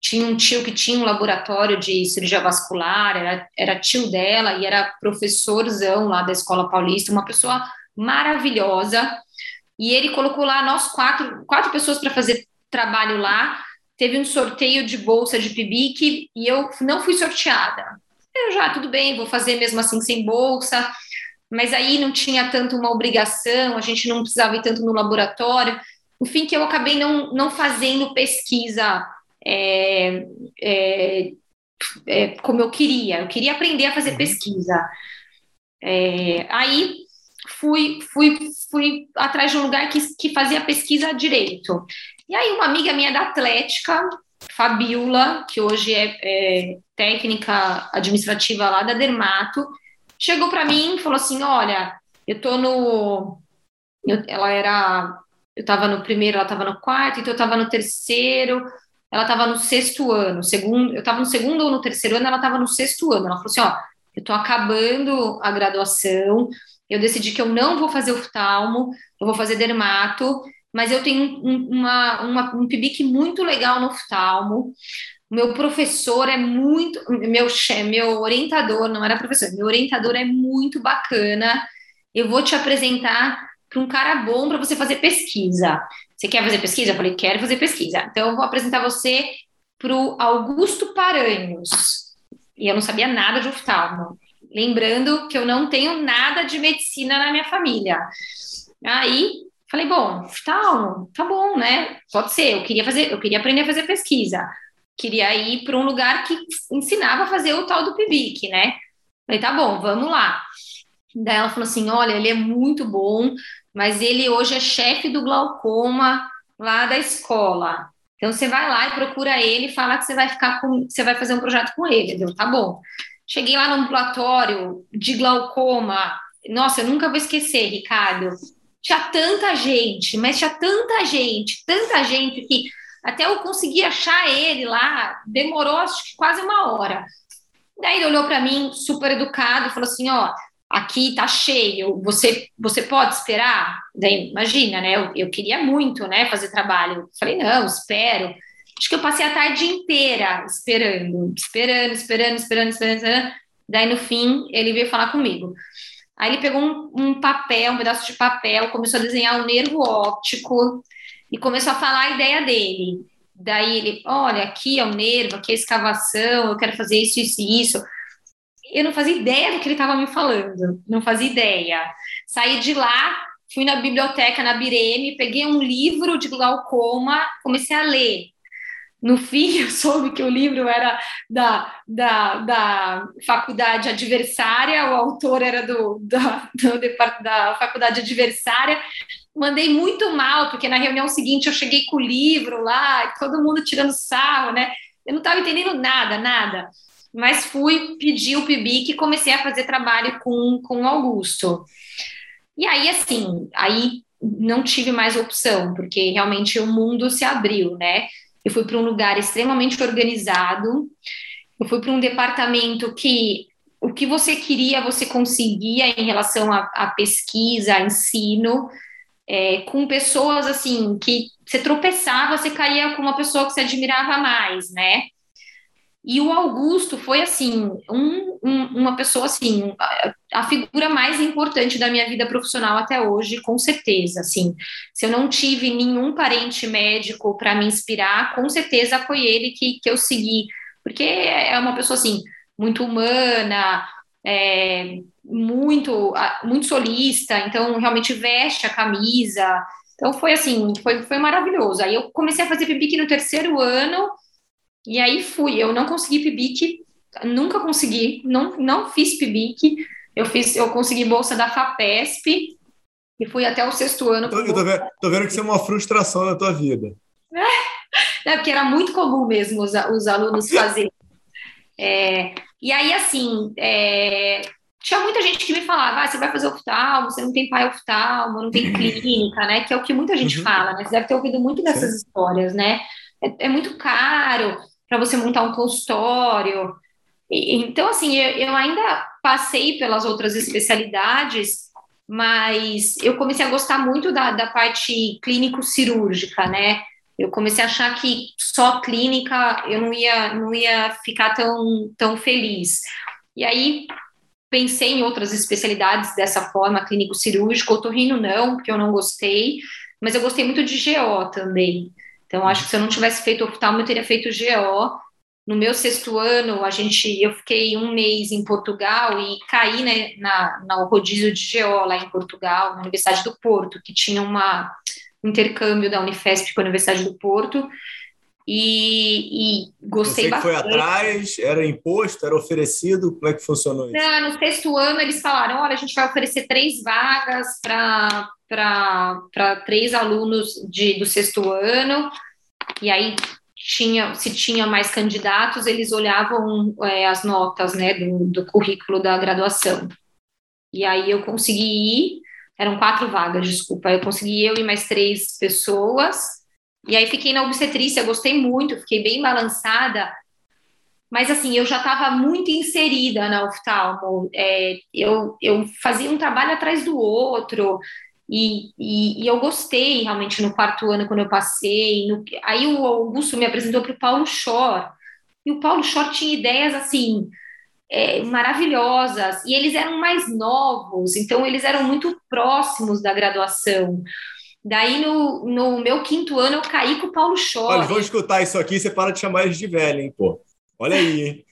C: tinha um tio que tinha um laboratório de cirurgia vascular, era, era tio dela e era professorzão lá da Escola Paulista, uma pessoa maravilhosa. E ele colocou lá nós quatro, quatro pessoas para fazer trabalho lá. Teve um sorteio de bolsa de PIBIC e eu não fui sorteada. Eu já, tudo bem, vou fazer mesmo assim sem bolsa. Mas aí não tinha tanto uma obrigação, a gente não precisava ir tanto no laboratório. Enfim, que eu acabei não, não fazendo pesquisa é, é, é, como eu queria. Eu queria aprender a fazer uhum. pesquisa. É, aí fui, fui, fui atrás de um lugar que, que fazia pesquisa direito. E aí uma amiga minha da Atlética, Fabiola, que hoje é, é técnica administrativa lá da Dermato, chegou para mim e falou assim, olha, eu tô no... Eu, ela era... Eu estava no primeiro, ela estava no quarto, então eu estava no terceiro, ela estava no sexto ano, segundo, eu estava no segundo ou no terceiro ano, ela estava no sexto ano. Ela falou assim: ó, eu estou acabando a graduação, eu decidi que eu não vou fazer oftalmo, eu vou fazer dermato, mas eu tenho um, uma, uma, um PIBIC muito legal no oftalmo. Meu professor é muito, meu, meu orientador, não era professor, meu orientador é muito bacana. Eu vou te apresentar para um cara bom para você fazer pesquisa. Você quer fazer pesquisa? Eu falei, quero fazer pesquisa. Então, eu vou apresentar você para o Augusto Paranhos. E eu não sabia nada de oftalmo. Lembrando que eu não tenho nada de medicina na minha família. Aí, falei, bom, oftalmo, tá bom, né? Pode ser. Eu queria fazer, eu queria aprender a fazer pesquisa. Queria ir para um lugar que ensinava a fazer o tal do PIBIC, né? Falei, tá bom, vamos lá. Daí ela falou assim: olha, ele é muito bom, mas ele hoje é chefe do glaucoma lá da escola. Então você vai lá e procura ele e fala que você vai ficar com, você vai fazer um projeto com ele, Tá bom. Cheguei lá no ambulatório de glaucoma. Nossa, eu nunca vou esquecer, Ricardo. Tinha tanta gente, mas tinha tanta gente, tanta gente que até eu conseguir achar ele lá, demorou acho que quase uma hora. Daí ele olhou para mim, super educado, falou assim: Ó, aqui tá cheio, você, você pode esperar? Daí, imagina, né? Eu, eu queria muito, né, fazer trabalho. Falei, não, espero. Acho que eu passei a tarde inteira esperando, esperando, esperando, esperando, esperando, esperando. Daí, no fim, ele veio falar comigo. Aí ele pegou um, um papel, um pedaço de papel, começou a desenhar um nervo óptico e começou a falar a ideia dele. Daí ele, olha, aqui é o nervo, aqui é a escavação, eu quero fazer isso, isso e isso eu não fazia ideia do que ele estava me falando, não fazia ideia. Saí de lá, fui na biblioteca, na Bireme, peguei um livro de glaucoma, comecei a ler. No fim, eu soube que o livro era da, da, da faculdade adversária, o autor era do, da, do, da faculdade adversária. Mandei muito mal, porque na reunião seguinte eu cheguei com o livro lá, todo mundo tirando sarro, né? Eu não estava entendendo nada, nada mas fui pedir o PIBIC e comecei a fazer trabalho com, com o Augusto. E aí, assim, aí não tive mais opção, porque realmente o mundo se abriu, né? Eu fui para um lugar extremamente organizado, eu fui para um departamento que o que você queria você conseguia em relação à pesquisa, a ensino, é, com pessoas assim que você tropeçava, você caía com uma pessoa que você admirava mais, né? E o Augusto foi, assim, um, um, uma pessoa, assim, a, a, figura mais importante da minha vida profissional até hoje, com certeza, assim. Se eu não tive nenhum parente médico para me inspirar, com certeza foi ele que, que eu segui. Porque é uma pessoa, assim, muito humana, é, muito, muito solista, então realmente veste a camisa. Então foi assim, foi, foi maravilhoso. Aí eu comecei a fazer PIBIC no terceiro ano, e aí fui. Eu não consegui PIBIC, nunca consegui, não, não fiz PIBIC. Eu fiz, eu consegui bolsa da FAPESP e fui até o sexto ano.
B: Tô, eu tô vendo, tô vendo que isso é uma frustração na tua vida.
C: É, porque era muito comum mesmo os, os alunos fazerem. É, e aí, assim, é, tinha muita gente que me falava, ah, você vai fazer oftalmo, você não tem pai oftalmo, não tem clínica, né? Que é o que muita gente uhum. fala, né? Você deve ter ouvido muito dessas Sim. histórias, né? É, é muito caro para você montar um consultório. E, então, assim, eu, eu ainda passei pelas outras especialidades, mas eu comecei a gostar muito da, da parte clínico-cirúrgica, né? eu comecei a achar que só clínica eu não ia, não ia ficar tão, tão feliz. E aí pensei em outras especialidades dessa forma, clínico cirúrgico, otorrino não, porque eu não gostei, mas eu gostei muito de GO também. Então acho que se eu não tivesse feito oftalmo, eu teria feito GO. No meu sexto ano, a gente, eu fiquei um mês em Portugal e caí né, na, na rodízio de GO lá em Portugal, na Universidade do Porto, que tinha uma intercâmbio da Unifesp com a Universidade do Porto e, e gostei Você
B: bastante. foi atrás, era imposto, era oferecido, como é que funcionou isso?
C: Não, no sexto ano eles falaram, olha, a gente vai oferecer três vagas para três alunos de, do sexto ano, e aí tinha, se tinha mais candidatos, eles olhavam é, as notas né, do, do currículo da graduação. E aí eu consegui ir, eram quatro vagas, desculpa. Eu consegui eu e mais três pessoas. E aí fiquei na obstetrícia, gostei muito, fiquei bem balançada. Mas assim, eu já estava muito inserida na oftalmo. É, eu, eu fazia um trabalho atrás do outro. E, e, e, eu gostei realmente no quarto ano quando eu passei. No, aí o Augusto me apresentou para o Paulo Schor. E o Paulo Schor tinha ideias assim é, maravilhosas, e eles eram mais novos, então eles eram muito próximos da graduação. Daí, no, no meu quinto ano, eu caí com o Paulo Schor.
B: Olha, vou escutar isso aqui, você para de chamar eles de velho, hein, pô. Olha aí, hein?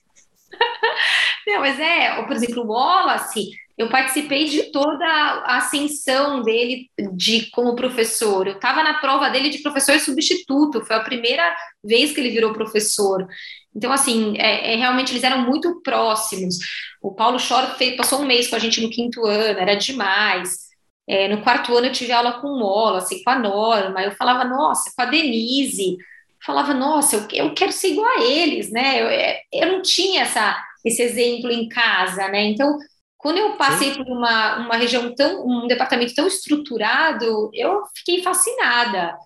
C: Não, mas é, por exemplo, o Wallace, eu participei de toda a ascensão dele de como professor. Eu estava na prova dele de professor substituto, foi a primeira vez que ele virou professor. Então, assim, é, é, realmente eles eram muito próximos. O Paulo Choro fez, passou um mês com a gente no quinto ano, era demais. É, no quarto ano eu tive aula com o Mola, assim, com a Norma. Eu falava, nossa, com a Denise. Eu falava, nossa, eu, eu quero ser igual a eles, né? Eu, é, eu não tinha essa, esse exemplo em casa, né? Então, quando eu passei Sim. por uma, uma região tão, um departamento tão estruturado, eu fiquei fascinada.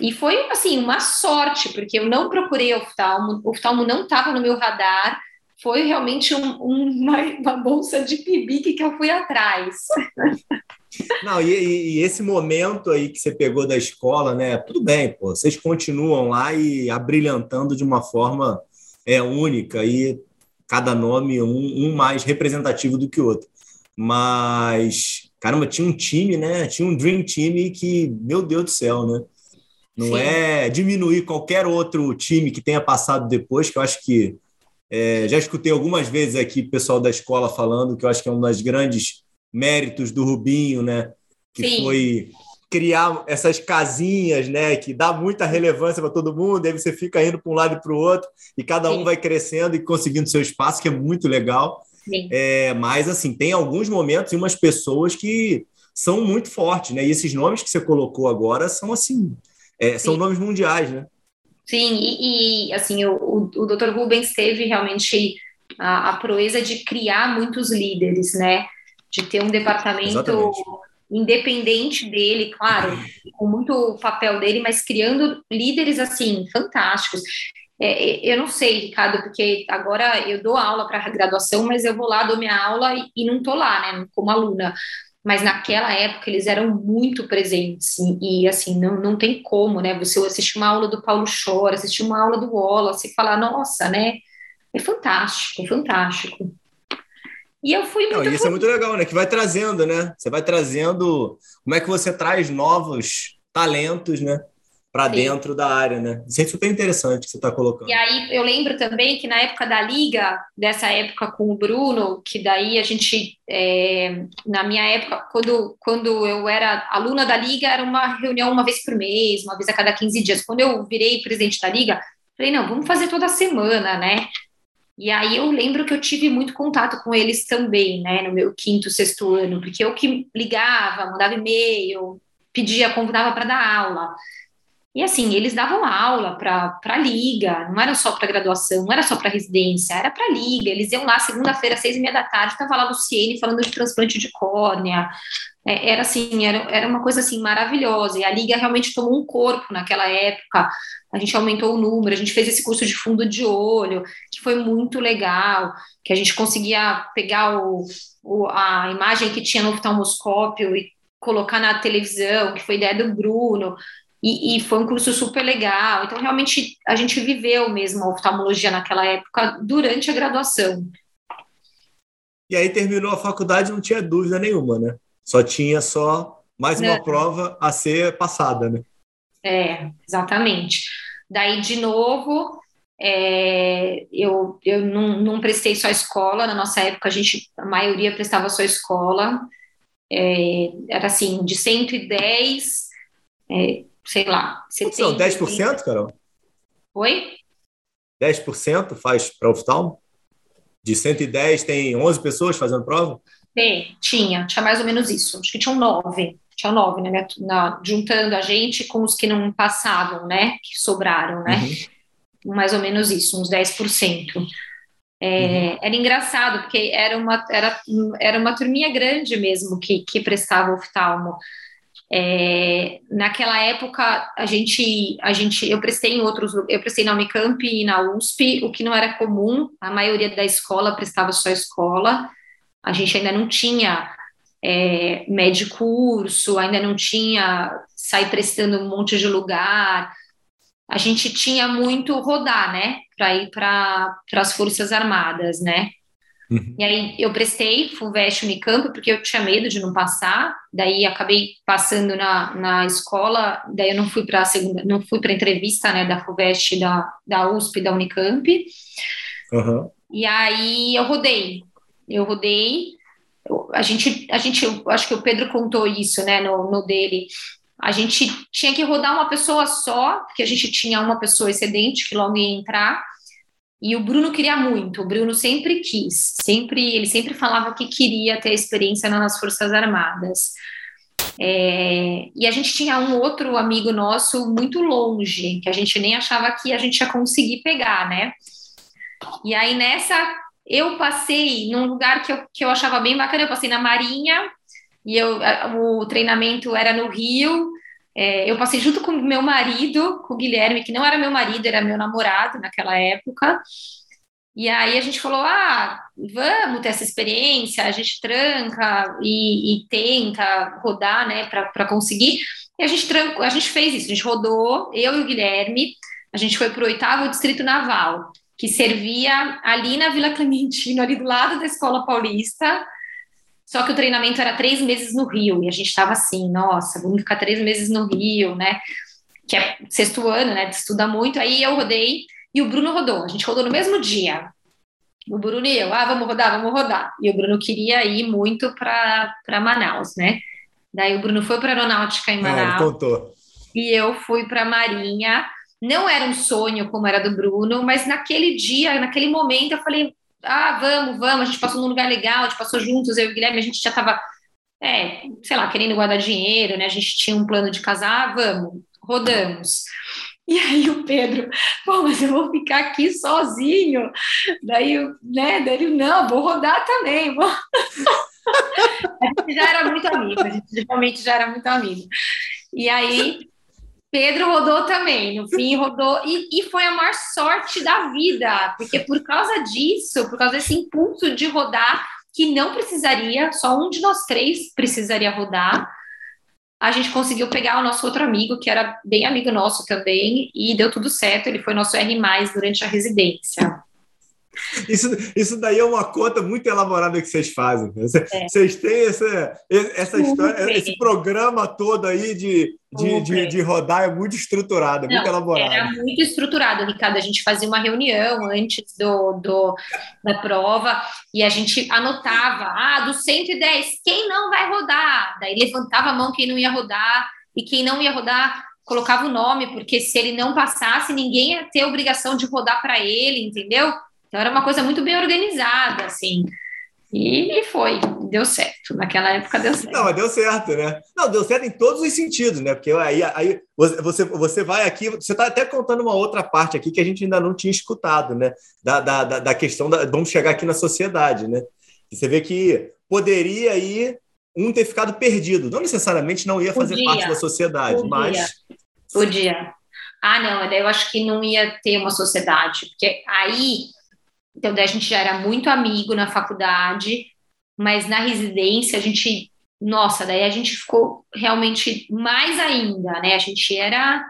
C: E foi, assim, uma sorte, porque eu não procurei oftalmo, o oftalmo não estava no meu radar, foi realmente um, um, uma, uma, bolsa de pibique que eu fui atrás.
B: Não, e, e, esse momento aí que você pegou da escola, né? Tudo bem, pô, vocês continuam lá e abrilhantando de uma forma é, única, e cada nome um, um mais representativo do que o outro. Mas, caramba, tinha um time, né? Tinha um Dream Team que, meu Deus do céu, né? Não Sim. é diminuir qualquer outro time que tenha passado depois, que eu acho que é, já escutei algumas vezes aqui o pessoal da escola falando que eu acho que é um dos grandes méritos do Rubinho, né? Que Sim. foi criar essas casinhas, né? Que dá muita relevância para todo mundo, aí você fica indo para um lado e para o outro, e cada Sim. um vai crescendo e conseguindo seu espaço, que é muito legal. É, mas, assim, tem alguns momentos e umas pessoas que são muito fortes, né? E esses nomes que você colocou agora são, assim, é, são nomes mundiais, né?
C: Sim, e, e assim, o, o, o Dr. Rubens teve realmente a, a, proeza de criar muitos líderes, né? De ter um departamento Exatamente. independente dele, claro, com muito papel dele, mas criando líderes, assim, fantásticos. É, eu não sei, Ricardo, porque agora eu dou aula para graduação, mas eu vou lá, dou minha aula e, e não estou lá, né, como aluna mas naquela época eles eram muito presentes e, e, assim não, não tem como, né? Você assistir uma aula do Paulo Chora, assistir uma aula do Wallace e falar, nossa, né? É fantástico, é fantástico. E eu fui
B: muito. Não, isso é muito legal, né? Que vai trazendo, né? Você vai trazendo. Como é que você traz novos talentos, né? para dentro da área, né? Isso é super interessante que você está colocando.
C: E aí eu lembro também que na época da liga, dessa época com o Bruno, que daí a gente, é, na minha época, quando, quando eu era aluna da liga, era uma reunião uma vez por mês, uma vez a cada 15 dias. Quando eu virei presidente da liga, falei, não, vamos fazer toda semana, né? E aí eu lembro que eu tive muito contato com eles também, né, no meu quinto, sexto ano, porque eu que ligava, mandava e-mail, pedia, convidava para dar aula. E assim, eles davam aula para a liga, não era só para graduação, não era só para residência, era para liga. Eles iam lá segunda-feira, seis e meia da tarde, estava lá Luciene falando de transplante de córnea. É, era assim, era, era uma coisa assim maravilhosa. E a liga realmente tomou um corpo naquela época. A gente aumentou o número, a gente fez esse curso de fundo de olho, que foi muito legal, que a gente conseguia pegar o, o a imagem que tinha no oftalmoscópio e colocar na televisão, que foi ideia do Bruno. E, e, foi um curso super legal. Então, realmente, a gente viveu mesmo a oftalmologia naquela época, durante a graduação.
B: E aí terminou a faculdade não tinha dúvida nenhuma, né? Só tinha só mais uma não. prova a ser passada, né?
C: É, exatamente. Daí, de novo, é, eu, eu não, não prestei só escola. Na nossa época, a gente, a maioria prestava só escola. É, era assim, de 110... É, sei lá.
B: Você são 10%, Carol?
C: Oi?
B: 10% faz para oftalmo? De 110 tem 11 pessoas fazendo prova?
C: Tem, tinha, tinha mais ou menos isso. Acho que tinham nove, tinha nove, né? Na, juntando a gente com os que não passavam, né? Que sobraram, né? Uhum. Mais ou menos isso, uns 10%. É, uhum. Era engraçado, porque era uma, era, era uma turminha grande mesmo que, que prestava oftalmo. É, naquela época a gente, a gente, eu prestei em outros, eu prestei na Unicamp e na USP, o que não era comum. A maioria da escola prestava só escola. A gente ainda não tinha é, médio curso, ainda não tinha sair prestando um monte de lugar. A gente tinha muito rodar, né, para ir para as Forças Armadas, né? Uhum. E aí eu prestei FUVEST Unicamp porque eu tinha medo de não passar, daí acabei passando na, na escola, daí eu não fui para a segunda, não fui para entrevista, né, da FUVEST, da, da USP, da Unicamp. Uhum. E aí eu rodei, eu rodei, a gente, a gente, acho que o Pedro contou isso, né, no, no dele, a gente tinha que rodar uma pessoa só, porque a gente tinha uma pessoa excedente que logo ia entrar, e o Bruno queria muito, o Bruno sempre quis, sempre ele sempre falava que queria ter experiência nas Forças Armadas. É, e a gente tinha um outro amigo nosso muito longe, que a gente nem achava que a gente ia conseguir pegar, né? E aí nessa eu passei num lugar que eu, que eu achava bem bacana, eu passei na Marinha, e eu, o treinamento era no Rio, é, eu passei junto com meu marido, com o Guilherme, que não era meu marido, era meu namorado naquela época. E aí a gente falou: ah, vamos ter essa experiência, a gente tranca e, e tenta rodar, né, para conseguir. E a gente a gente fez isso, a gente rodou, eu e o Guilherme, a gente foi para o oitavo distrito naval, que servia ali na Vila Clementino, ali do lado da Escola Paulista, só que o treinamento era três meses no Rio, e a gente estava assim, nossa, vamos ficar três meses no Rio, né? Que é sexto ano, né? Estuda muito. Aí eu rodei e o Bruno rodou. A gente rodou no mesmo dia. O Bruno e eu, ah, vamos rodar, vamos rodar. E o Bruno queria ir muito para Manaus, né? Daí o Bruno foi para Aeronáutica em Manaus. Ah, contou. E eu fui para Marinha. Não era um sonho como era do Bruno, mas naquele dia, naquele momento, eu falei, ah, vamos, vamos, a gente passou num lugar legal, a gente passou juntos, eu e o Guilherme, a gente já estava, é, sei lá, querendo guardar dinheiro, né? A gente tinha um plano de casar, ah, vamos, rodamos. E aí o Pedro, pô, mas eu vou ficar aqui sozinho. Daí, né, daí ele, não, vou rodar também. Vou... a gente já era muito amigo, a gente realmente já era muito amigo. E aí Pedro rodou também, no fim rodou, e, e, foi a maior sorte da vida, porque por causa disso, por causa desse impulso de rodar, que não precisaria, só um de nós três precisaria rodar, a gente conseguiu pegar o nosso outro amigo, que era bem amigo nosso também, e deu tudo certo, ele foi nosso R+, durante a residência.
B: Isso, isso daí é uma conta muito elaborada que vocês fazem. É. Vocês têm essa, essa história, esse programa todo aí de, de, de, de, rodar é muito estruturado, é Não, muito elaborado.
C: Era muito estruturado, Ricardo. A gente fazia uma reunião antes do, do, da prova e a gente anotava: ah, dos 110, quem não vai rodar? Daí levantava a mão quem não ia rodar, e quem não ia rodar colocava o nome, porque se ele não passasse, ninguém ia ter obrigação de rodar para ele, entendeu? Então era uma coisa muito bem organizada, assim. E, foi, deu certo. Naquela época deu certo.
B: Não, mas deu certo, né? Não, deu certo em todos os sentidos, né? Porque aí, aí você, você vai aqui, você está até contando uma outra parte aqui que a gente ainda não tinha escutado, né? Da, da, da questão da. Vamos chegar aqui na sociedade, né? E você vê que poderia aí um ter ficado perdido. Não necessariamente não ia fazer Podia. parte da sociedade, Podia. mas.
C: Podia. Ah, não, eu acho que não ia ter uma sociedade, porque aí então, daí a gente já era muito amigo na faculdade, mas na residência a gente, nossa, daí a gente ficou realmente mais ainda, né? A gente era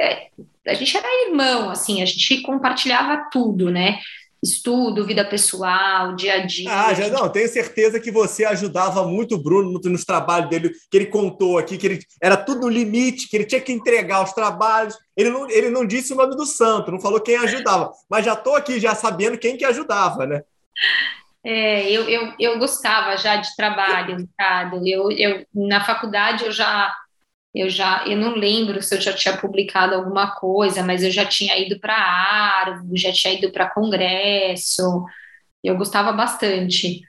C: é, a gente era irmão, assim, a gente compartilhava tudo, né? Estudo, vida pessoal, dia a dia.
B: Ah, já não, tenho certeza que você ajudava muito o Bruno nos trabalhos dele, que ele contou aqui, que ele era tudo no limite, que ele tinha que entregar os trabalhos. Ele não, ele não disse o nome do santo, não falou quem ajudava, mas já estou aqui já sabendo quem que ajudava, né?
C: É, eu, eu, eu gostava já de trabalho, Ricardo. Eu, eu, na faculdade eu já eu já, eu não lembro se eu já tinha publicado alguma coisa, mas eu já tinha ido para árvore, já tinha ido para congresso, eu gostava bastante.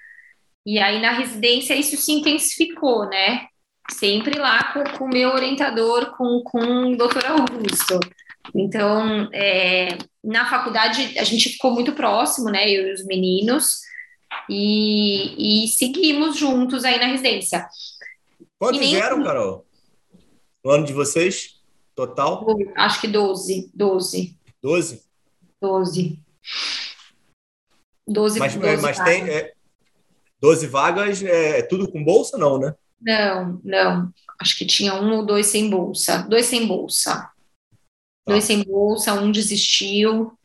C: E aí na residência isso se intensificou, né? Sempre lá com o meu orientador, com, com o doutor Augusto. Então, é, na faculdade a gente ficou muito próximo, né? Eu e os meninos, e, e seguimos juntos aí na residência.
B: Quantos eram, Carol? No ano de vocês, total?
C: Acho que 12. 12.
B: 12?
C: 12. 12,
B: mas, 12 mas vagas. tem é, 12 vagas, é, é tudo com bolsa, não, né?
C: Não, não. Acho que tinha um ou dois sem bolsa. Dois sem bolsa. Tá. Dois sem bolsa, um desistiu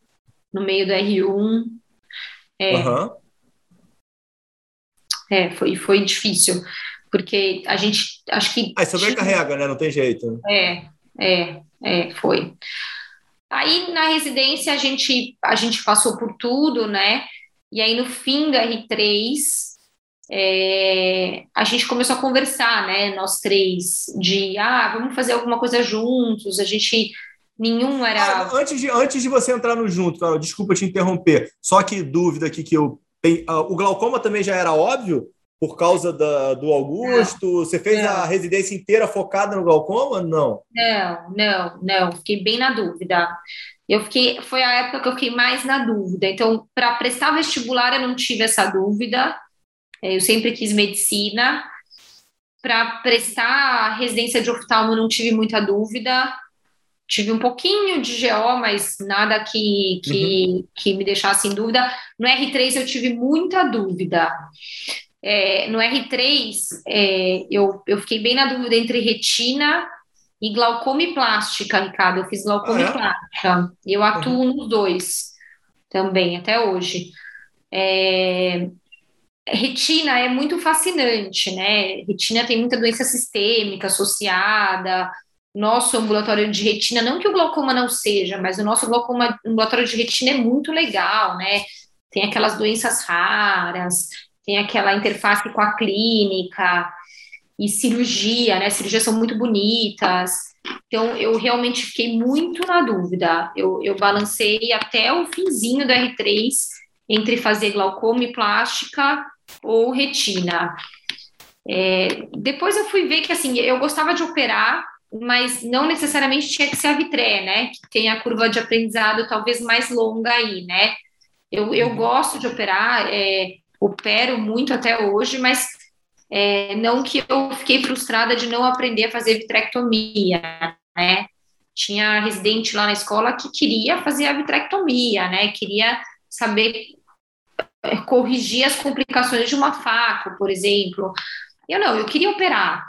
C: no meio do R1. É, uhum. é foi, foi difícil porque a gente acho que.
B: Aí sobrecarrega, né? Não tem jeito.
C: É, é, é, foi. Aí na residência a gente a gente passou por tudo, né? E aí no fim do R3 é, a gente começou a conversar, né? Nós três de ah, vamos fazer alguma coisa juntos. A gente nenhum era.
B: Ah, antes de antes de você entrar no junto, Carol, desculpa te interromper. Só que dúvida aqui que eu tenho. Uh, o glaucoma também já era óbvio por causa da, do Augusto? Não, você fez não. a residência inteira focada no glaucoma? Não.
C: Não, não, não. Fiquei bem na dúvida. Eu fiquei, foi a época que eu fiquei mais na dúvida. Então, para prestar vestibular, eu não tive essa dúvida. É, eu sempre quis medicina. Para prestar residência de oftalmo, não tive muita dúvida. Tive um pouquinho de GO, mas nada que, que, uhum. que me deixasse em dúvida. No R3 eu tive muita dúvida. É, no R3, é, eu, eu fiquei bem na dúvida entre retina e glaucoma e plástica, Ricardo. Eu fiz glaucoma ah, é? e plástica. Eu atuo uhum. nos dois também, até hoje. É, retina é muito fascinante, né? Retina tem muita doença sistêmica associada. Nosso ambulatório de retina, não que o glaucoma não seja, mas o nosso glaucoma ambulatório de retina é muito legal, né? Tem aquelas doenças raras, tem aquela interface com a clínica e cirurgia, né? Cirurgias são muito bonitas. Então, eu realmente fiquei muito na dúvida. Eu, eu balancei até o finzinho do R3 entre fazer glaucoma e plástica ou retina. É, depois eu fui ver que, assim, eu gostava de operar, mas não necessariamente tinha que ser a vitré, né? Que tem a curva de aprendizado talvez mais longa aí, né? Eu, eu uhum. gosto de operar, é, opero muito até hoje, mas é, não que eu fiquei frustrada de não aprender a fazer vitrectomia, né? Tinha residente lá na escola que queria fazer a vitrectomia, né? Queria saber é, corrigir as complicações de uma faca, por exemplo. Eu não, eu queria operar.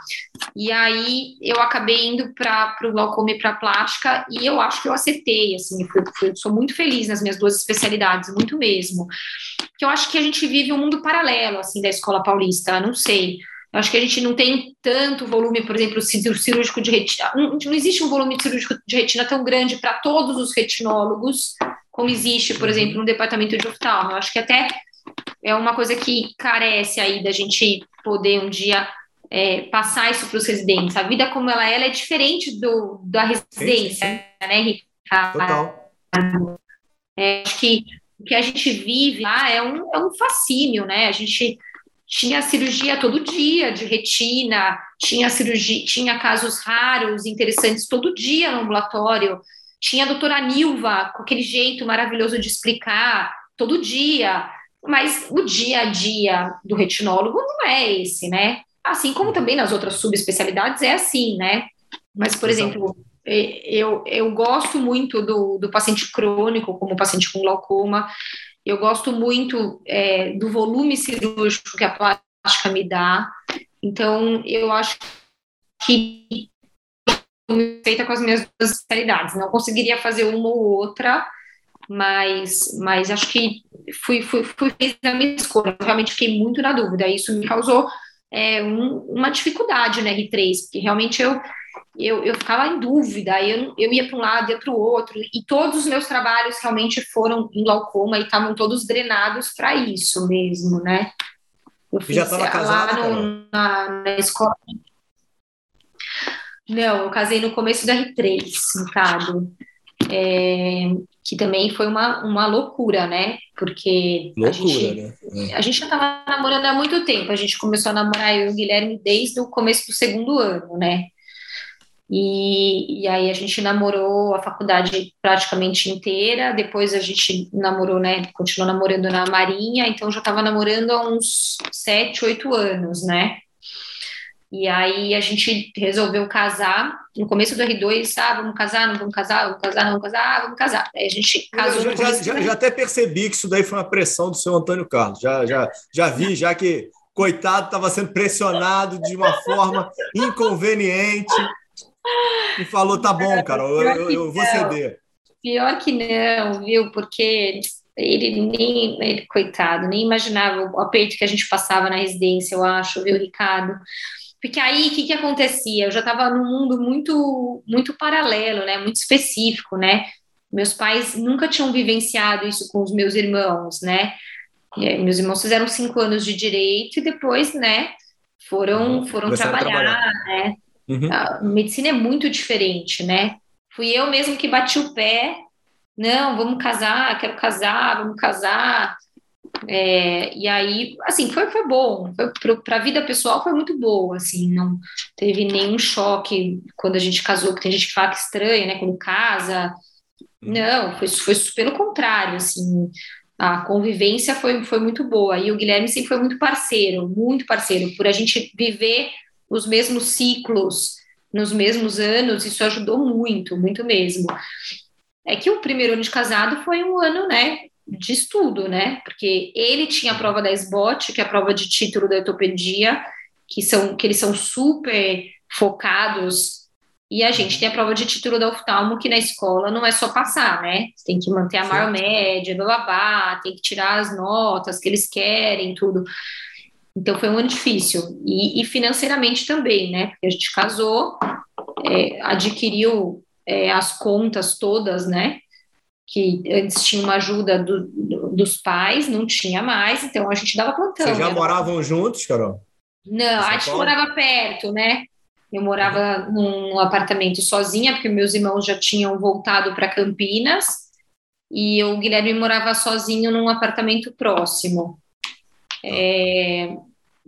C: E aí eu acabei indo para o glaucoma e para plástica e eu acho que eu acertei, assim, fui, fui, sou muito feliz nas minhas duas especialidades, muito mesmo. Que eu acho que a gente vive um mundo paralelo, assim, da escola paulista, não sei. Eu acho que a gente não tem tanto volume, por exemplo, cirúrgico de retina. Não, não existe um volume cirúrgico de retina tão grande para todos os retinólogos como existe, por uhum. exemplo, no departamento de oftalmo. Eu acho que até é uma coisa que carece aí da gente poder um dia é, passar isso para os residentes. A vida como ela é, ela é diferente do, da residência, sim, sim. né, Ricardo? Total. É, acho que o que a gente vive lá é um, é um fascínio, né? A gente tinha cirurgia todo dia de retina, tinha cirurgia, tinha casos raros, interessantes todo dia no ambulatório, tinha a doutora Nilva com aquele jeito maravilhoso de explicar todo dia, mas o dia a dia do retinólogo não é esse, né? Assim como também nas outras subespecialidades é assim, né? Mas, por Exato. exemplo, eu, eu gosto muito do, do paciente crônico, como paciente com glaucoma, eu gosto muito é, do volume cirúrgico que a plástica me dá, então eu acho que feita com as minhas duas especialidades, não conseguiria fazer uma ou outra, mas, mas acho que fui, fui, fui a minha escolha. Eu realmente fiquei muito na dúvida. Isso me causou é, um, uma dificuldade na R3, porque realmente eu, eu, eu ficava em dúvida, eu, eu ia para um lado, ia para o outro, e todos os meus trabalhos realmente foram em glaucoma e estavam todos drenados para isso mesmo, né?
B: Eu fiz já estava casada, lá no,
C: na, na escola. Não, eu casei no começo da R3, Ricardo. É, que também foi uma, uma loucura, né? Porque loucura, a, gente, né? É. a gente já estava namorando há muito tempo. A gente começou a namorar eu e o Guilherme desde o começo do segundo ano, né? E, e aí a gente namorou a faculdade praticamente inteira. Depois a gente namorou, né? Continuou namorando na Marinha. Então já estava namorando há uns sete, oito anos, né? E aí a gente resolveu casar. No começo do R2, ah, vamos casar, não vamos casar, vamos casar, não vamos casar, ah, vamos casar. Aí a gente casou.
B: Eu já, já, já, até percebi que isso daí foi uma pressão do seu Antônio Carlos. Já, já, já vi, já que coitado estava sendo pressionado de uma forma inconveniente. E falou: tá bom, cara, eu, eu, eu vou ceder.
C: Pior que não, viu? Porque ele nem, ele, coitado, nem imaginava o aperto que a gente passava na residência, eu acho, viu, Ricardo? Porque aí, o que, que acontecia? Eu já estava num mundo muito, muito paralelo, né? Muito específico, né? Meus pais nunca tinham vivenciado isso com os meus irmãos, né? Meus irmãos fizeram cinco anos de direito e depois, né? Foram, foram trabalhar, trabalhar, né? Uhum. A medicina é muito diferente, né? Fui eu mesmo que bati o pé. Não, vamos casar, quero casar, vamos casar. É, e aí, assim, foi, foi bom. Para a vida pessoal foi muito boa, assim, não teve nenhum choque quando a gente casou, que tem gente que fala que estranha, né, quando casa. Hum. Não, foi, foi pelo contrário, assim, a convivência foi, foi muito boa. E o Guilherme sempre foi muito parceiro, muito parceiro, por a gente viver os mesmos ciclos nos mesmos anos, isso ajudou muito, muito mesmo. É que o primeiro ano de casado foi um ano, né, de estudo, né? Porque ele tinha a prova da SBOT, que é a prova de título da ortopedia, que são que eles são super focados, e a gente tem a prova de título da oftalmo, que na escola não é só passar, né? Você tem que manter a maior média, blá, tem que tirar as notas que eles querem, tudo. Então foi um ano difícil. E, e financeiramente também, né? Porque a gente casou, é, adquiriu é, as contas todas, né? Que antes tinha uma ajuda do, do, dos pais, não tinha mais, então a gente dava plantão.
B: Vocês já né? moravam juntos, Carol?
C: Não, a gente morava perto, né? Eu morava uhum. num apartamento sozinha, porque meus irmãos já tinham voltado para Campinas, e o Guilherme morava sozinho num apartamento próximo. É,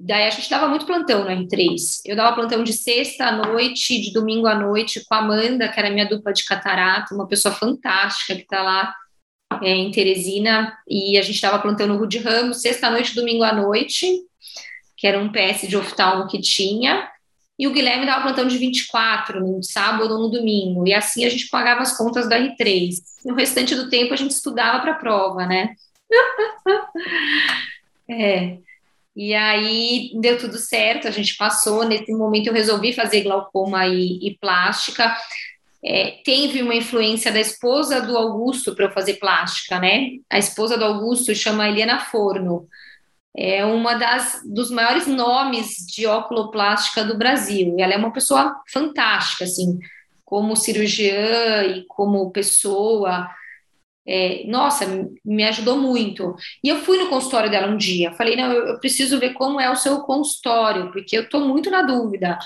C: Daí a gente dava muito plantão no R3. Eu dava plantão de sexta à noite, de domingo à noite, com a Amanda, que era minha dupla de catarata, uma pessoa fantástica que está lá é, em Teresina. E a gente dava plantão no Rude Ramos, sexta à noite, domingo à noite, que era um PS de oftalmo que tinha. E o Guilherme dava plantão de 24, no sábado ou no domingo. E assim a gente pagava as contas da R3. No restante do tempo a gente estudava para a prova, né? é. E aí deu tudo certo, a gente passou. Nesse momento eu resolvi fazer glaucoma e, e plástica. É, teve uma influência da esposa do Augusto para eu fazer plástica, né? A esposa do Augusto chama Helena Forno. É uma das dos maiores nomes de oculoplástica do Brasil. E ela é uma pessoa fantástica, assim, como cirurgiã e como pessoa. É, nossa, me ajudou muito. E eu fui no consultório dela um dia. Falei, não, eu, preciso ver como é o seu consultório, porque eu estou muito na dúvida.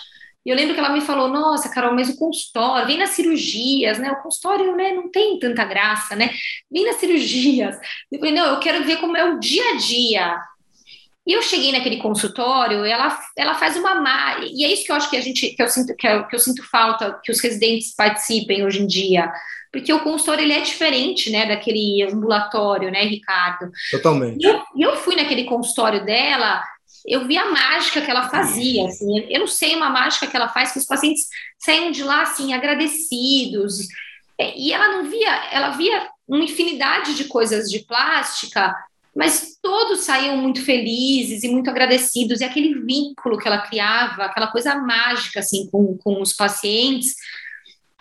C: E eu lembro que ela me falou, nossa, Carol, mas o consultório, vem nas cirurgias, né? O consultório né, não tem tanta graça, né? Vem nas cirurgias. Eu falei, não, eu quero ver como é o dia a dia. E eu cheguei naquele consultório, ela, ela faz uma má, e é isso que eu acho que a gente que eu sinto que eu, que eu sinto falta que os residentes participem hoje em dia, porque o consultório ele é diferente, né, daquele ambulatório, né, Ricardo?
B: Totalmente.
C: E eu, eu fui naquele consultório dela, eu vi a mágica que ela fazia, assim, eu não sei uma mágica que ela faz que os pacientes saem de lá assim agradecidos. E ela não via, ela via uma infinidade de coisas de plástica mas todos saíam muito felizes e muito agradecidos, e aquele vínculo que ela criava, aquela coisa mágica, assim, com, com os pacientes,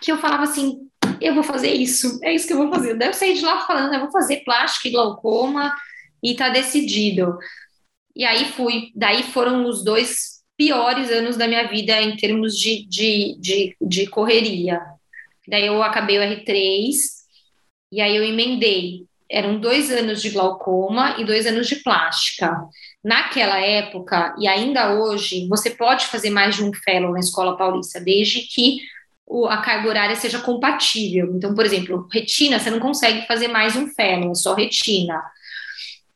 C: que eu falava assim, eu vou fazer isso, é isso que eu vou fazer. Eu saí de lá falando, eu vou fazer plástica e glaucoma, e tá decidido. E aí fui, daí foram os dois piores anos da minha vida em termos de, de, de, de correria. Daí eu acabei o R3, e aí eu emendei eram dois anos de glaucoma e dois anos de plástica. Naquela época, e ainda hoje, você pode fazer mais de um fellow na Escola Paulista, desde que a carga horária seja compatível. Então, por exemplo, retina, você não consegue fazer mais um fellow, é só retina.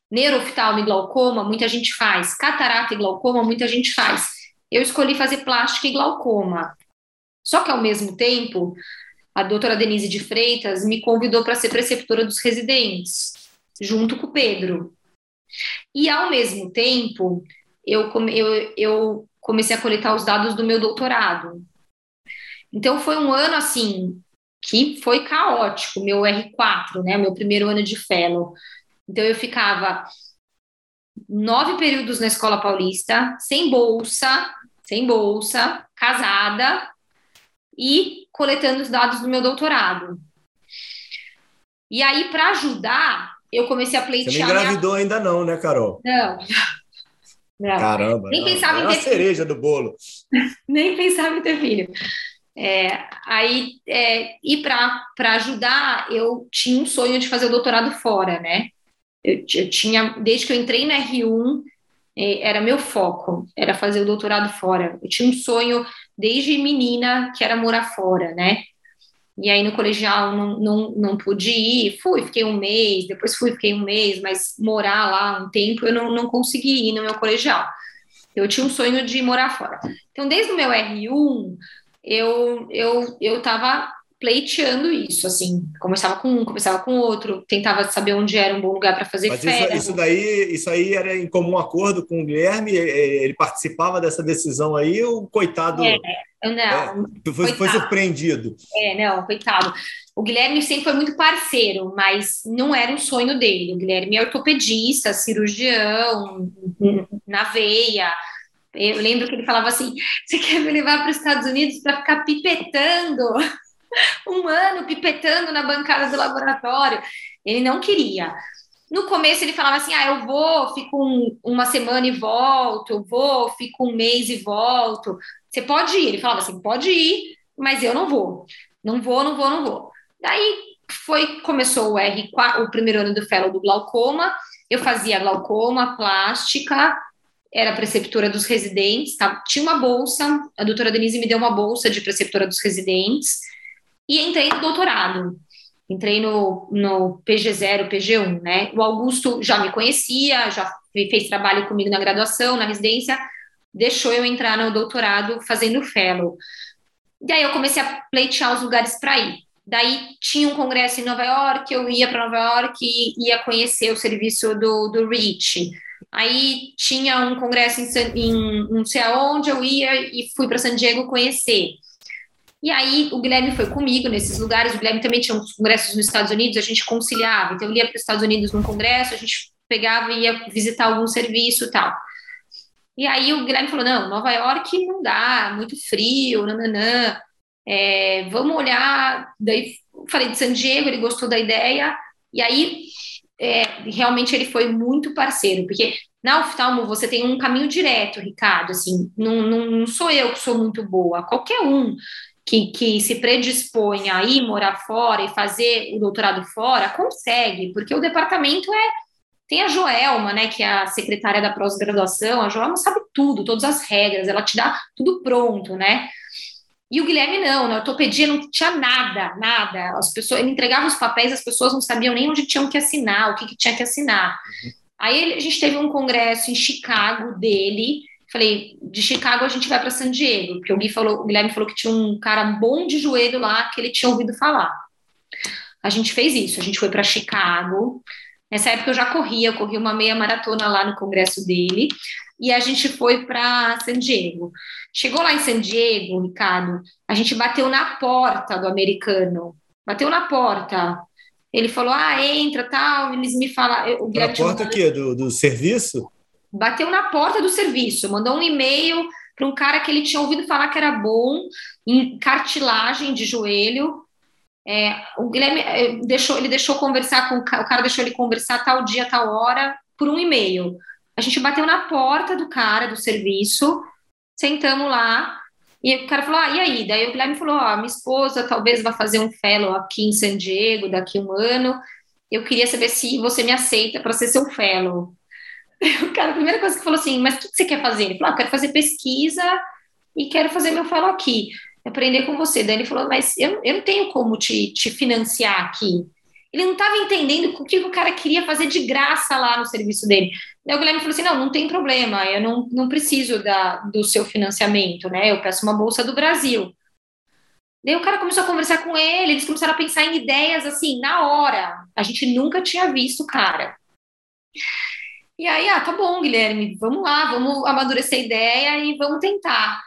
C: Neuroftalmo e glaucoma, muita gente faz. Catarata e glaucoma, muita gente faz. Eu escolhi fazer plástica e glaucoma. Só que, ao mesmo tempo, a doutora Denise de Freitas me convidou para ser preceptora dos residentes, junto com o Pedro. E, ao mesmo tempo, eu, eu, eu comecei a coletar os dados do meu doutorado. Então, foi um ano, assim, que foi caótico, meu R4, né, meu primeiro ano de fellow. Então, eu ficava nove períodos na Escola Paulista, sem bolsa, sem bolsa, casada, e coletando os dados do meu doutorado. E aí, para ajudar, eu comecei a pleitear.
B: Você não engravidou minha... ainda, não, né, Carol?
C: Não.
B: não. Caramba,
C: nem não. pensava
B: é
C: em ter
B: a cereja do bolo.
C: nem pensava em ter filho. É, aí, é, e para ajudar, eu tinha um sonho de fazer o doutorado fora, né? Eu, eu tinha, desde que eu entrei na R1, é, era meu foco, era fazer o doutorado fora. Eu tinha um sonho desde menina que era morar fora, né? E aí no colegial não, não, não pude ir, fui, fiquei um mês, depois fui, fiquei um mês, mas morar lá um tempo eu não, não consegui ir no meu colegial. Eu tinha um sonho de morar fora. Então, desde o meu R1, eu eu eu estava pleiteando isso, assim, começava com um, começava com outro, tentava saber onde era um bom lugar para fazer
B: Mas
C: férias.
B: Isso, isso, daí, isso aí era em comum acordo com o Guilherme, ele participava dessa decisão aí, o coitado...
C: É, não,
B: é, foi, foi, surpreendido.
C: É, não, coitado. O Guilherme sempre foi muito parceiro, mas não era um sonho dele. O Guilherme é ortopedista, cirurgião, na veia, eu lembro que ele falava assim: você quer me levar para os Estados Unidos para ficar pipetando um ano pipetando na bancada do laboratório. Ele não queria. No começo ele falava assim: ah, eu vou, fico um, uma semana e volto, eu vou, fico um mês e volto. Você pode ir? Ele falava assim: pode ir, mas eu não vou. Não vou, não vou, não vou. Daí foi, começou o R4, o primeiro ano do fellow do glaucoma. Eu fazia glaucoma, plástica, era preceptora dos residentes, tá? tinha uma bolsa, a doutora Denise me deu uma bolsa de preceptora dos residentes, e entrei no doutorado. Entrei no, no PG0, PG1, né? O Augusto já me conhecia, já fez trabalho comigo na graduação, na residência, deixou eu entrar no doutorado fazendo fellow. Daí eu comecei a pleitear os lugares para ir. Daí tinha um congresso em Nova York, eu ia para Nova York e ia conhecer o serviço do, do REACH. Aí tinha um congresso em, em não sei aonde, eu ia e fui para San Diego conhecer. E aí o Guilherme foi comigo nesses lugares. O Guilherme também tinha uns congressos nos Estados Unidos, a gente conciliava. Então, eu ia para os Estados Unidos num congresso, a gente pegava e ia visitar algum serviço e tal. E aí o Guilherme falou: não, Nova York não dá, muito frio, nananã. É, vamos olhar. Daí falei de San Diego, ele gostou da ideia, e aí é, realmente ele foi muito parceiro, porque na oftalmo você tem um caminho direto, Ricardo, assim, não, não sou eu que sou muito boa, qualquer um que, que se predispõe a ir morar fora e fazer o doutorado fora, consegue, porque o departamento é tem a Joelma, né, que é a secretária da pós-graduação, a Joelma sabe tudo, todas as regras, ela te dá tudo pronto, né? E o Guilherme não, na ortopedia não tinha nada, nada. As pessoas, ele entregava os papéis, as pessoas não sabiam nem onde tinham que assinar, o que, que tinha que assinar. Uhum. Aí a gente teve um congresso em Chicago dele. Falei, de Chicago a gente vai para San Diego, porque o, Gui falou, o Guilherme falou que tinha um cara bom de joelho lá que ele tinha ouvido falar. A gente fez isso, a gente foi para Chicago. Nessa época eu já corria, eu corri uma meia maratona lá no congresso dele, e a gente foi para San Diego. Chegou lá em San Diego, Ricardo, a gente bateu na porta do americano. Bateu na porta. Ele falou: ah, entra, tal. Eles me falaram.
B: Na porta o quê? Do, do serviço?
C: Bateu na porta do serviço, mandou um e-mail para um cara que ele tinha ouvido falar que era bom em cartilagem de joelho. É, o Guilherme é, deixou, ele deixou conversar com o cara, deixou ele conversar tal dia, tal hora, por um e-mail. A gente bateu na porta do cara do serviço, sentamos lá, e o cara falou: Ah, e aí? Daí o Guilherme falou: oh, minha esposa talvez vá fazer um fellow aqui em San Diego daqui a um ano. Eu queria saber se você me aceita para ser seu fellow. O cara, a primeira coisa que falou assim: Mas o que você quer fazer? Ele falou: ah, quero fazer pesquisa e quero fazer meu fellow aqui, aprender com você. Daí ele falou: Mas eu, eu não tenho como te, te financiar aqui. Ele não estava entendendo o que o cara queria fazer de graça lá no serviço dele. Daí o Guilherme falou assim: não, não tem problema, eu não, não preciso da, do seu financiamento, né? Eu peço uma bolsa do Brasil. Daí o cara começou a conversar com ele, eles começaram a pensar em ideias assim, na hora. A gente nunca tinha visto o cara. E aí, ah, tá bom, Guilherme, vamos lá, vamos amadurecer a ideia e vamos tentar.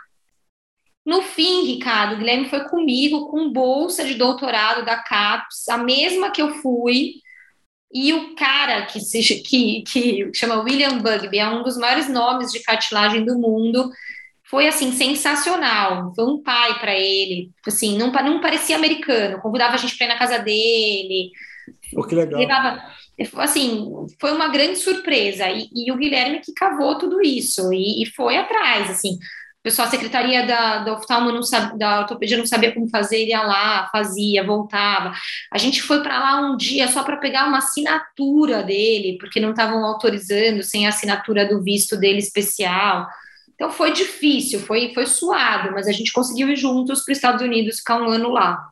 C: No fim, Ricardo, o Guilherme foi comigo com bolsa de doutorado da CAPES, a mesma que eu fui, e o cara que se que, que chama William Bugby, é um dos maiores nomes de cartilagem do mundo, foi assim sensacional. Foi um pai para ele, assim, não, não parecia americano, convidava a gente para ir na casa dele.
B: Pô, que legal. Levava,
C: assim, foi uma grande surpresa. E, e, o Guilherme que cavou tudo isso e, e foi atrás, assim pessoal, a secretaria da, da oftalmo não sabe, da ortopedia não sabia como fazer, ia lá, fazia, voltava. A gente foi para lá um dia só para pegar uma assinatura dele, porque não estavam autorizando sem a assinatura do visto dele especial. Então foi difícil, foi, foi suado, mas a gente conseguiu ir juntos para os Estados Unidos, ficar um ano lá.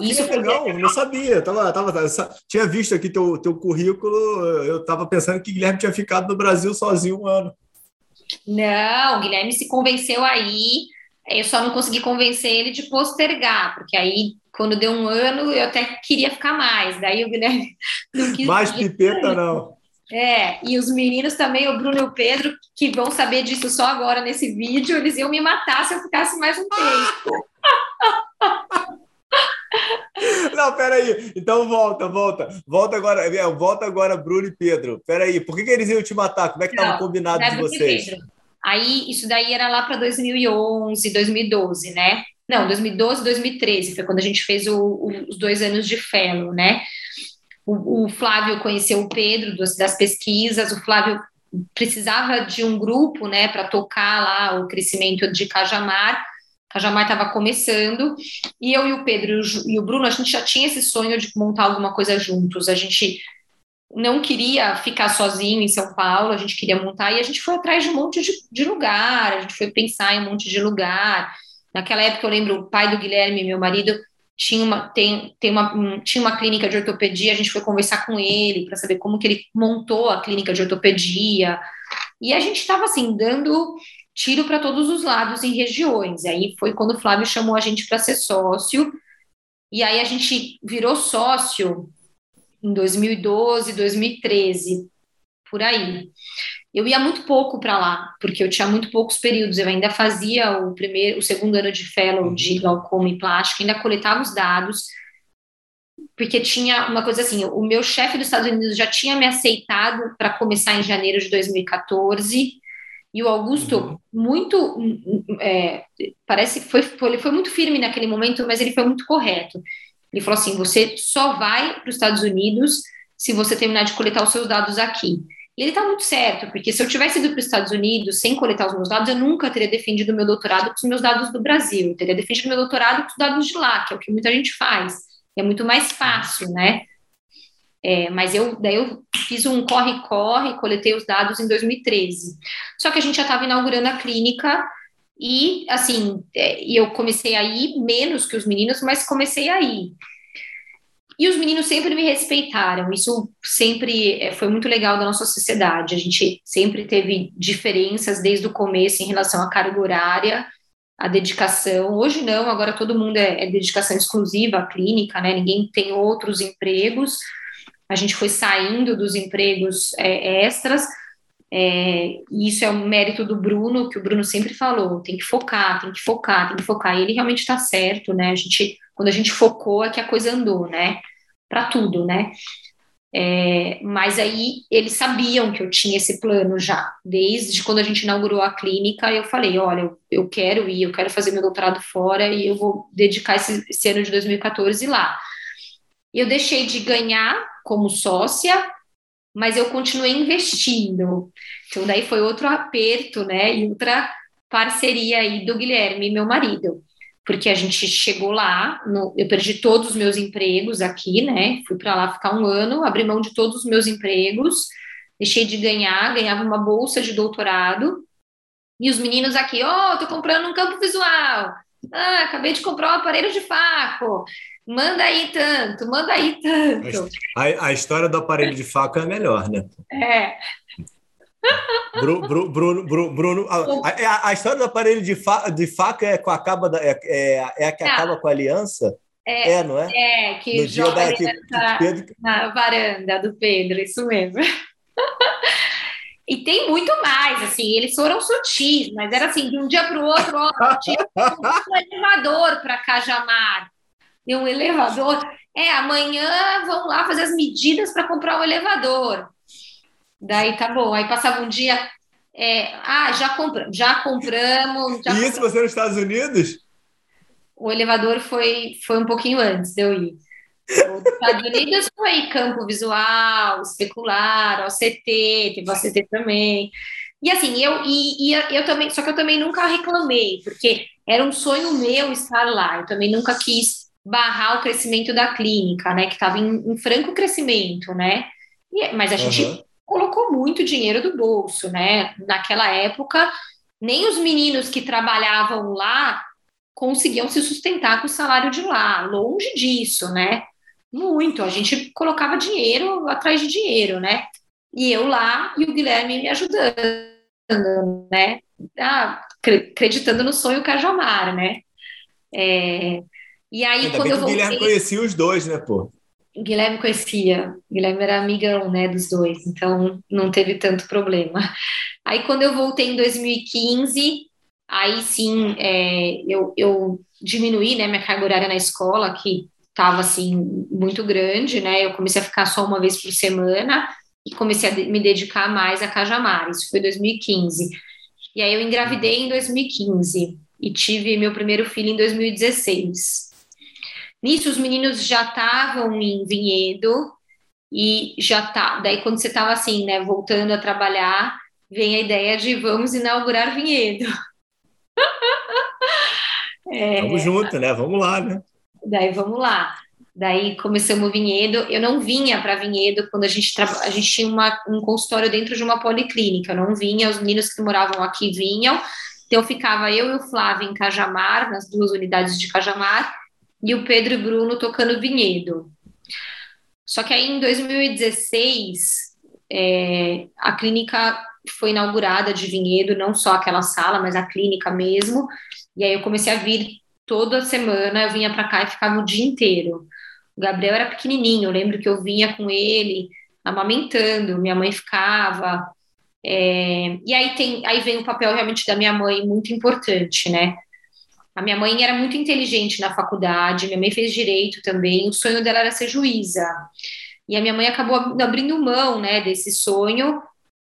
B: Isso é legal, não sabia. Tava, tava, tinha visto aqui teu, teu currículo, eu estava pensando que Guilherme tinha ficado no Brasil sozinho um ano.
C: Não, o Guilherme se convenceu aí. Eu só não consegui convencer ele de postergar, porque aí, quando deu um ano, eu até queria ficar mais. Daí o Guilherme
B: não quis. Mais pipeta, não.
C: É, e os meninos também, o Bruno e o Pedro, que vão saber disso só agora nesse vídeo, eles iam me matar se eu ficasse mais um tempo.
B: Não, peraí. Então volta, volta. Volta agora, é, volta agora, Bruno e Pedro. Peraí, por que, que eles iam te matar? Como é que estava combinado de vocês? Pedro.
C: Aí, isso daí era lá para 2011, 2012, né? Não, 2012, 2013, foi quando a gente fez o, o, os dois anos de fellow, né? O, o Flávio conheceu o Pedro das, das pesquisas, o Flávio precisava de um grupo, né, para tocar lá o crescimento de Cajamar, a Jamar estava começando, e eu e o Pedro e o Bruno, a gente já tinha esse sonho de montar alguma coisa juntos. A gente não queria ficar sozinho em São Paulo, a gente queria montar, e a gente foi atrás de um monte de, de lugar, a gente foi pensar em um monte de lugar. Naquela época, eu lembro, o pai do Guilherme, meu marido, tinha uma, tem, tem uma, tinha uma clínica de ortopedia, a gente foi conversar com ele para saber como que ele montou a clínica de ortopedia, e a gente estava, assim, dando tiro para todos os lados em regiões. Aí foi quando o Flávio chamou a gente para ser sócio, e aí a gente virou sócio em 2012, 2013, por aí. Eu ia muito pouco para lá, porque eu tinha muito poucos períodos. Eu ainda fazia o primeiro, o segundo ano de fellow de uhum. glaucoma e plástico, ainda coletava os dados, porque tinha uma coisa assim: o meu chefe dos Estados Unidos já tinha me aceitado para começar em janeiro de 2014 E o Augusto, uhum. muito, é, parece, foi, foi, ele foi muito firme naquele momento, mas ele foi muito correto. Ele falou assim: você só vai para os Estados Unidos se você terminar de coletar os seus dados aqui. E ele está muito certo, porque se eu tivesse ido para os Estados Unidos sem coletar os meus dados, eu nunca teria defendido o meu doutorado com os meus dados do Brasil. Eu teria defendido meu doutorado com os dados de lá, que é o que muita gente faz. É muito mais fácil, né? É, mas eu daí eu fiz um corre-corre, coletei os dados em 2013. Só que a gente já estava inaugurando a clínica e assim, é, eu comecei a ir menos que os meninos, mas comecei a ir. E os meninos sempre me respeitaram. Isso sempre é, foi muito legal da nossa sociedade. A gente sempre teve diferenças desde o começo em relação à carga horária, à dedicação. Hoje não, agora todo mundo é, é dedicação exclusiva à clínica, né? Ninguém tem outros empregos a gente foi saindo dos empregos é, extras, é, e isso é um mérito do Bruno, que o Bruno sempre falou, tem que focar, tem que focar, tem que focar, e ele realmente está certo, né, a gente, quando a gente focou é que a coisa andou, né, para tudo, né, é, mas aí eles sabiam que eu tinha esse plano já, desde quando a gente inaugurou a clínica, eu falei, olha, eu, eu quero ir, eu quero fazer meu doutorado fora e eu vou dedicar esse, esse ano de 2014 lá. Eu deixei de ganhar como sócia, mas eu continuei investindo. Então, daí foi outro aperto, né? E outra parceria aí do Guilherme, meu marido. Porque a gente chegou lá, no, eu perdi todos os meus empregos aqui, né? Fui para lá ficar um ano, abri mão de todos os meus empregos, deixei de ganhar, ganhava uma bolsa de doutorado. E os meninos aqui, ó, oh, tô comprando um campo visual. Ah, acabei de comprar um aparelho de faco manda aí tanto, manda aí tanto.
B: A, a história do aparelho de faca é melhor, né?
C: É.
B: Bruno, Bruno, Bruno, Bruno a, a, história do aparelho de, fa, de faca é, com a, acaba da, é, é, é a que acaba com a aliança?
C: É, é, não é? É, que no dia da, que, na, Pedro... na varanda do Pedro, isso mesmo. E tem muito mais, assim, eles foram sutis, mas era assim, de um dia para o outro, ó, tinha um elevador para Cajamar, e um elevador. É, amanhã vão lá fazer as medidas para comprar o um elevador. Daí tá bom. Aí passava um dia. É, ah, já, compra, já compramos. Já
B: e isso você nos Estados Unidos?
C: O elevador foi, foi um pouquinho antes de eu ir. Os Estados Unidos foi campo visual, especular, OCT, teve OCT também. E assim, eu, e, e, eu também, só que eu também nunca reclamei, porque era um sonho meu estar lá. Eu também nunca quis barrar o crescimento da clínica, né, que estava em, em, franco crescimento, né, e, mas a uhum. gente colocou muito dinheiro do bolso, né, naquela época, nem os meninos que trabalhavam lá conseguiam se sustentar com o salário de lá, longe disso, né, muito, a gente colocava dinheiro atrás de dinheiro, né, e eu lá e o Guilherme me ajudando, né, ah, acreditando no sonho Cajamar, né, é, e aí,
B: Ainda
C: quando eu voltei...
B: o Guilherme conhecia os dois, né, pô?
C: Guilherme conhecia, Guilherme era amigão, né, dos dois, então não teve tanto problema. Aí, quando eu voltei em 2015, aí sim, é, eu, eu diminuí, né, minha carga horária na escola, que estava, assim, muito grande, né, eu comecei a ficar só uma vez por semana e comecei a me dedicar mais a Cajamar, isso foi 2015. E aí eu engravidei em 2015 e tive meu primeiro filho em 2016. Nisso, os meninos já estavam em vinhedo e já tá. Daí, quando você estava assim, né, voltando a trabalhar, vem a ideia de vamos inaugurar vinhedo.
B: é, vamos junto, né? Vamos lá, né?
C: Daí, vamos lá. Daí começamos o vinhedo. Eu não vinha para vinhedo quando a gente a gente tinha uma, um consultório dentro de uma policlínica. Eu não vinha, os meninos que moravam aqui vinham. Então ficava eu e o Flávio em Cajamar, nas duas unidades de Cajamar, e o Pedro e Bruno tocando vinhedo. Só que aí em 2016, é, a clínica foi inaugurada de vinhedo, não só aquela sala, mas a clínica mesmo. E aí eu comecei a vir toda semana, eu vinha para cá e ficava o dia inteiro. O Gabriel era pequenininho, eu lembro que eu vinha com ele amamentando, minha mãe ficava. É, e aí tem, aí vem o papel realmente da minha mãe muito importante, né? A minha mãe era muito inteligente na faculdade, minha mãe fez direito também, o sonho dela era ser juíza. E a minha mãe acabou abrindo mão, né, desse sonho,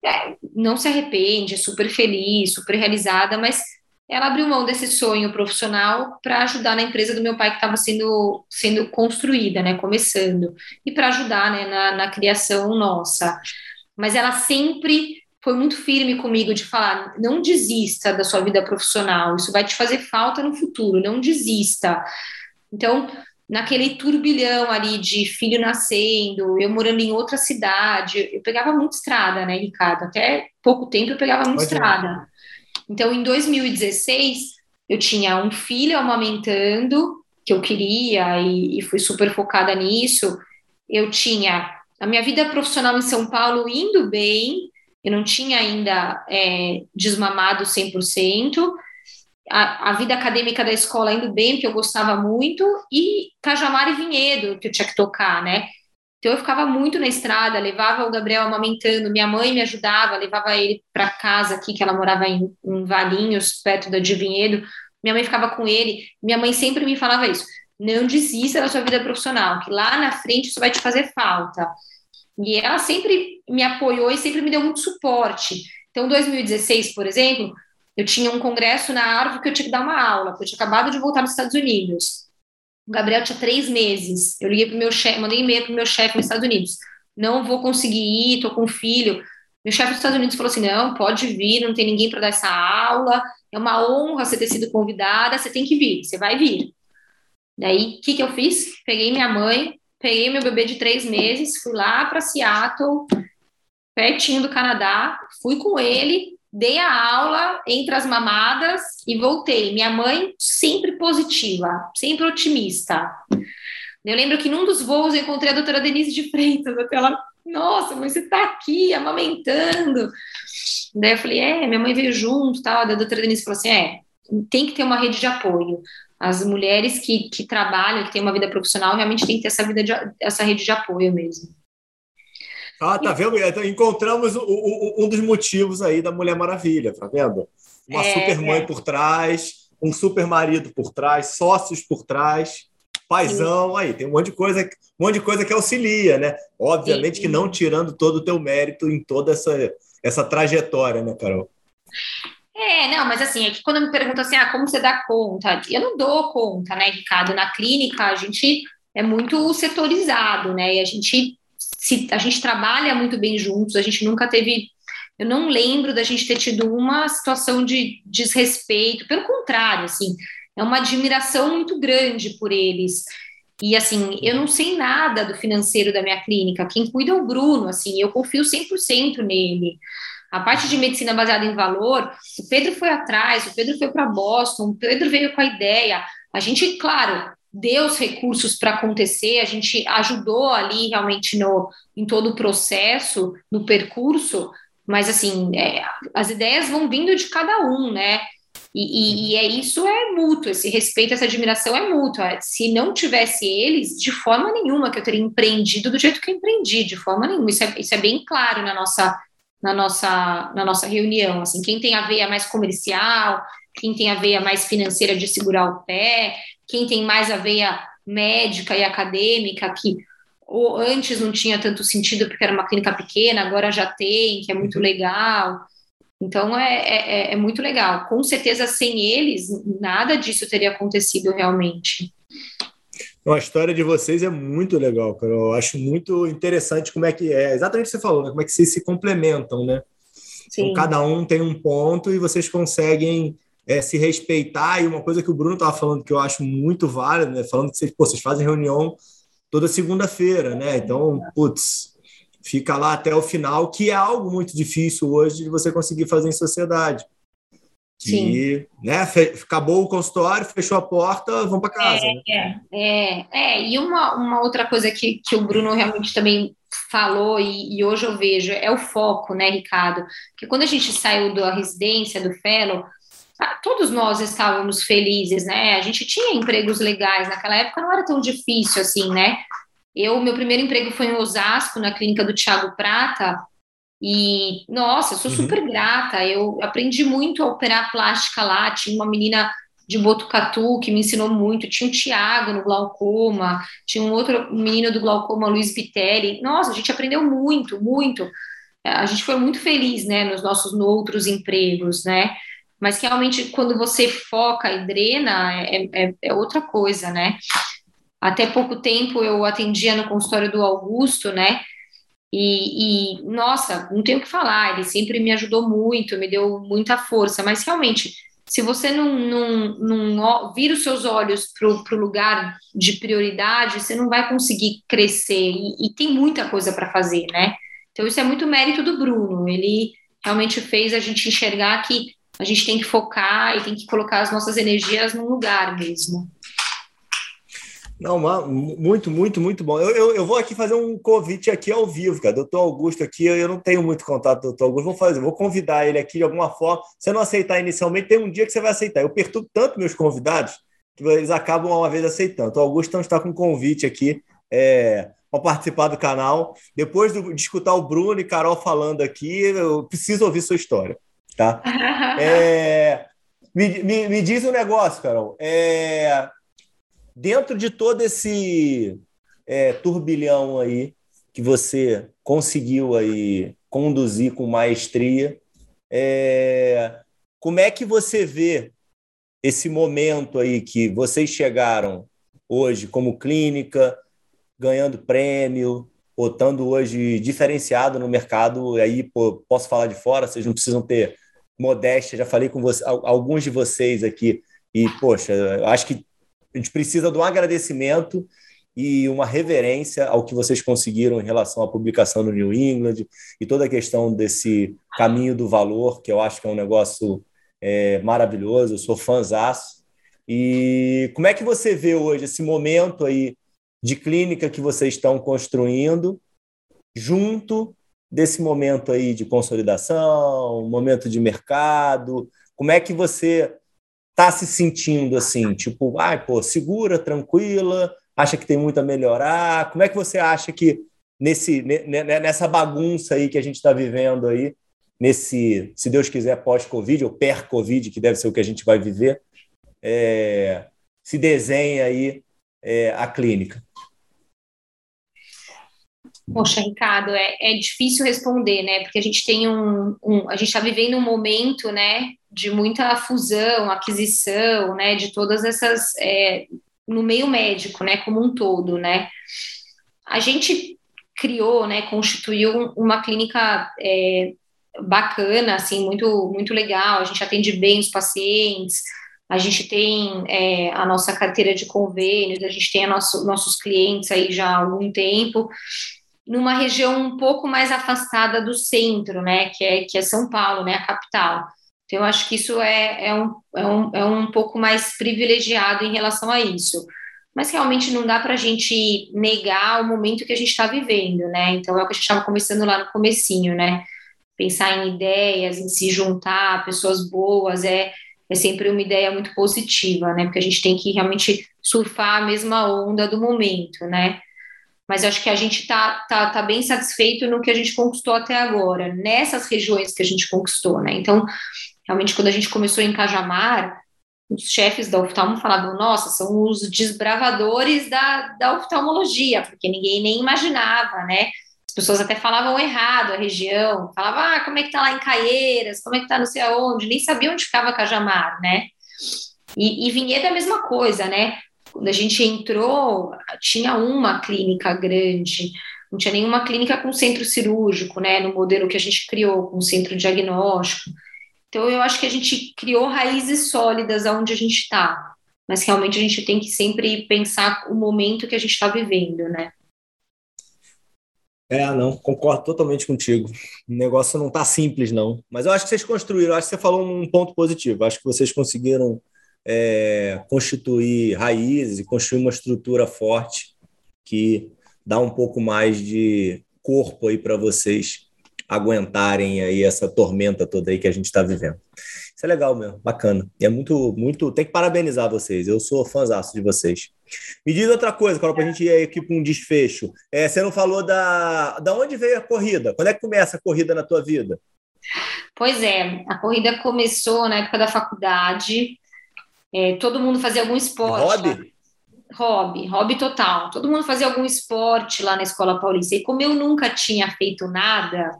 C: é, não se arrepende, é super feliz, super realizada, mas ela abriu mão desse sonho profissional para ajudar na empresa do meu pai que estava sendo, sendo construída, né, começando, e para ajudar né, na, na criação nossa. Mas ela sempre foi muito firme comigo de falar: não desista da sua vida profissional, isso vai te fazer falta no futuro, não desista. Então, naquele turbilhão ali de filho nascendo, eu morando em outra cidade, eu pegava muito estrada, né, Ricardo? Até pouco tempo eu pegava muito Pode estrada. Ir. Então, em 2016, eu tinha um filho amamentando, que eu queria, e, e fui super focada nisso. Eu tinha a minha vida profissional em São Paulo indo bem, eu não tinha ainda é, desmamado 100%, a, a, vida acadêmica da escola indo bem, porque eu gostava muito, e Cajamar e Vinhedo, que eu tinha que tocar, né? Então eu ficava muito na estrada, levava o Gabriel amamentando, minha mãe me ajudava, levava ele para casa aqui, que ela morava em, em Valinhos, perto da de Vinhedo, minha mãe ficava com ele, minha mãe sempre me falava isso, não desista da sua vida profissional, que lá na frente isso vai te fazer falta. E ela sempre me apoiou e sempre me deu muito suporte. Então, 2016, por exemplo, eu tinha um congresso na árvore que eu tinha que dar uma aula, porque eu tinha acabado de voltar dos Estados Unidos. O Gabriel tinha três meses. Eu liguei para o meu chefe, mandei e-mail para o meu chefe nos Estados Unidos. Não vou conseguir ir, estou com filho. Meu chefe dos Estados Unidos falou assim: não, pode vir, não tem ninguém para dar essa aula. É uma honra você ter sido convidada, você tem que vir, você vai vir. Daí, o que, que eu fiz? Peguei minha mãe, peguei meu bebê de três meses, fui lá para Seattle, pertinho do Canadá, fui com ele, dei a aula entre as mamadas e voltei. Minha mãe sempre positiva, sempre otimista. Eu lembro que num dos voos eu encontrei a doutora Denise de Freitas, até ela, nossa, mas você está aqui amamentando. Daí eu falei, é, minha mãe veio junto, tal. Daí a doutora Denise falou assim, é, tem que ter uma rede de apoio. As mulheres que, que trabalham, que têm uma vida profissional, realmente tem que ter essa, vida de, essa rede de apoio mesmo.
B: Ah, tá vendo? Então, encontramos o, o, um dos motivos aí da Mulher Maravilha, tá vendo? Uma é, super mãe é. por trás, um super marido por trás, sócios por trás, paizão, Sim. aí tem um monte de coisa, um monte de coisa que auxilia, né? Obviamente Sim. que não tirando todo o teu mérito em toda essa, essa trajetória, né, Carol?
C: É, não, mas assim, é que quando me perguntam assim, ah, como você dá conta? Eu não dou conta, né, Ricardo? Na clínica a gente é muito setorizado, né? E a gente se a gente trabalha muito bem juntos, a gente nunca teve eu não lembro da gente ter tido uma situação de desrespeito, pelo contrário, assim, é uma admiração muito grande por eles. E assim, eu não sei nada do financeiro da minha clínica, quem cuida é o Bruno, assim, eu confio 100% nele. A parte de medicina baseada em valor, o Pedro foi atrás, o Pedro foi para Boston, o Pedro veio com a ideia. A gente, claro, deu os recursos para acontecer, a gente ajudou ali realmente no, em todo o processo, no percurso, mas assim, é, as ideias vão vindo de cada um, né? E, e, e, é isso é mútuo, esse respeito, essa admiração é mútua. Se não tivesse eles, de forma nenhuma que eu teria empreendido do jeito que eu empreendi, de forma nenhuma. Isso é, isso é bem claro na nossa na nossa, na nossa reunião. Assim, quem tem a veia mais comercial, quem tem a veia mais financeira de segurar o pé, quem tem mais a veia médica e acadêmica, que ou antes não tinha tanto sentido porque era uma clínica pequena, agora já tem, que é muito uhum. legal. Então é, é, é, é muito legal. Com certeza, sem eles, nada disso teria acontecido realmente.
B: Então, a história de vocês é muito legal, cara. Eu acho muito interessante como é que é. Exatamente o que você falou, né? Como é que vocês se complementam, né? Então, cada um tem um ponto e vocês conseguem é, se respeitar. E uma coisa que o Bruno estava falando que eu acho muito válida, né? Falando que vocês, pô, vocês fazem reunião toda segunda-feira, né? Então, putz, fica lá até o final, que é algo muito difícil hoje de você conseguir fazer em sociedade. Sim. E, né, acabou o consultório, fechou a porta, vamos para casa. É,
C: né? é, é, e uma, uma outra coisa que, que o Bruno realmente também falou, e, e, hoje eu vejo, é o foco, né, Ricardo? Que quando a gente saiu da residência, do fellow, todos nós estávamos felizes, né? A gente tinha empregos legais, naquela época não era tão difícil assim, né? Eu, meu primeiro emprego foi em Osasco, na clínica do Tiago Prata, e, nossa, sou uhum. super grata. Eu aprendi muito a operar plástica lá. Tinha uma menina de Botucatu que me ensinou muito. Tinha o Tiago no glaucoma, tinha um outro menino do glaucoma, Luiz Vitelli. Nossa, a gente aprendeu muito, muito. a gente foi muito feliz, né, nos nossos outros empregos, né? Mas realmente quando você foca e drena é, é, é outra coisa, né? Até pouco tempo eu atendia no consultório do Augusto, né? E, e, nossa, não tenho o que falar, ele sempre me ajudou muito, me deu muita força, mas realmente, se você não, não, não vira os seus olhos para o lugar de prioridade, você não vai conseguir crescer, e, e tem muita coisa para fazer, né? Então, isso é muito mérito do Bruno. Ele realmente fez a gente enxergar que a gente tem que focar e tem que colocar as nossas energias num lugar mesmo.
B: Não, muito, muito, muito bom. Eu, eu, eu, vou aqui fazer um convite aqui ao vivo, cara. Doutor Augusto aqui, eu não tenho muito contato com o doutor Augusto, vou fazer, vou convidar ele aqui de alguma forma. Se não aceitar inicialmente, tem um dia que você vai aceitar. Eu perturbo tanto meus convidados que eles acabam uma vez aceitando. O Augusto então, está com um convite aqui. É, para participar do canal. Depois de escutar o Bruno e Carol falando aqui, eu preciso ouvir sua história. Tá? É, me, me, me, diz um negócio, Carol. É, dentro de todo esse é, turbilhão aí que você conseguiu aí conduzir com maestria, é, como é que você vê esse momento aí que vocês chegaram hoje como clínica, ganhando prêmio, ou hoje diferenciado no mercado, aí pô, posso falar de fora, vocês não precisam ter modéstia, já falei com você, alguns de vocês aqui, e, poxa, acho que a gente precisa de um agradecimento e uma reverência ao que vocês conseguiram em relação à publicação no New England e toda a questão desse caminho do valor, que eu acho que é um negócio é, maravilhoso, eu sou fãzaço. E como é que você vê hoje esse momento aí de clínica que vocês estão construindo, junto desse momento aí de consolidação, momento de mercado? Como é que você está se sentindo assim? Tipo, ai, pô, segura, tranquila, acha que tem muito a melhorar? Como é que você acha que nesse, nessa bagunça aí que a gente está vivendo aí, nesse, se Deus quiser, pós-Covid ou per-Covid, que deve ser o que a gente vai viver, é, se desenha aí é, a clínica?
C: Poxa, Ricardo, é, é difícil responder, né? Porque a gente tem um, um a gente está vivendo um momento, né, de muita fusão, aquisição, né, de todas essas é, no meio médico, né, como um todo, né? A gente criou, né, constituiu uma clínica é, bacana, assim, muito muito legal. A gente atende bem os pacientes. A gente tem é, a nossa carteira de convênios, a gente tem nosso, nossos clientes aí já há algum tempo, numa região um pouco mais afastada do centro, né, que é, que é São Paulo, né, a capital. Então, eu acho que isso é, é, um, é, um, é um pouco mais privilegiado em relação a isso. Mas realmente não dá para a gente negar o momento que a gente está vivendo, né? Então, é o que a gente estava conversando lá no comecinho, né? Pensar em ideias, em se juntar, pessoas boas, é, é sempre uma ideia muito positiva, né? Porque a gente tem que realmente surfar a mesma onda do momento, né? Mas acho que a gente está tá, tá bem satisfeito no que a gente conquistou até agora, nessas regiões que a gente conquistou, né? Então, realmente, quando a gente começou em Cajamar, os chefes da oftalmo falavam, nossa, são os desbravadores da, da oftalmologia, porque ninguém nem imaginava, né? As pessoas até falavam errado a região, falavam, ah, como é que tá lá em Caieiras, como é que tá não sei aonde, nem sabiam onde ficava Cajamar, né? E, e Vinhedo é a mesma coisa, né? Quando a gente entrou, tinha uma clínica grande, não tinha nenhuma clínica com centro cirúrgico, né, no modelo que a gente criou, com centro diagnóstico. Então, eu acho que a gente criou raízes sólidas aonde a gente está, mas realmente a gente tem que sempre pensar o momento que a gente está vivendo, né?
B: É, não, concordo totalmente contigo. O negócio não está simples, não. Mas eu acho que vocês construíram, acho que você falou um ponto positivo. Acho que vocês conseguiram é, constituir raízes e construir uma estrutura forte que dá um pouco mais de corpo aí para vocês aguentarem aí essa tormenta toda aí que a gente está vivendo. Isso é legal mesmo, bacana. E é muito, muito. Tem que parabenizar vocês. Eu sou fãzaço de vocês. Me diz outra coisa, Carol, para a gente ir aqui para um desfecho. É, você não falou da. Da onde veio a corrida? Quando é que começa a corrida na tua vida?
C: Pois é, a corrida começou na época da faculdade. É, todo mundo fazia algum esporte.
B: Hobby?
C: Hobby, hobby total. Todo mundo fazia algum esporte lá na Escola Paulista. E como eu nunca tinha feito nada,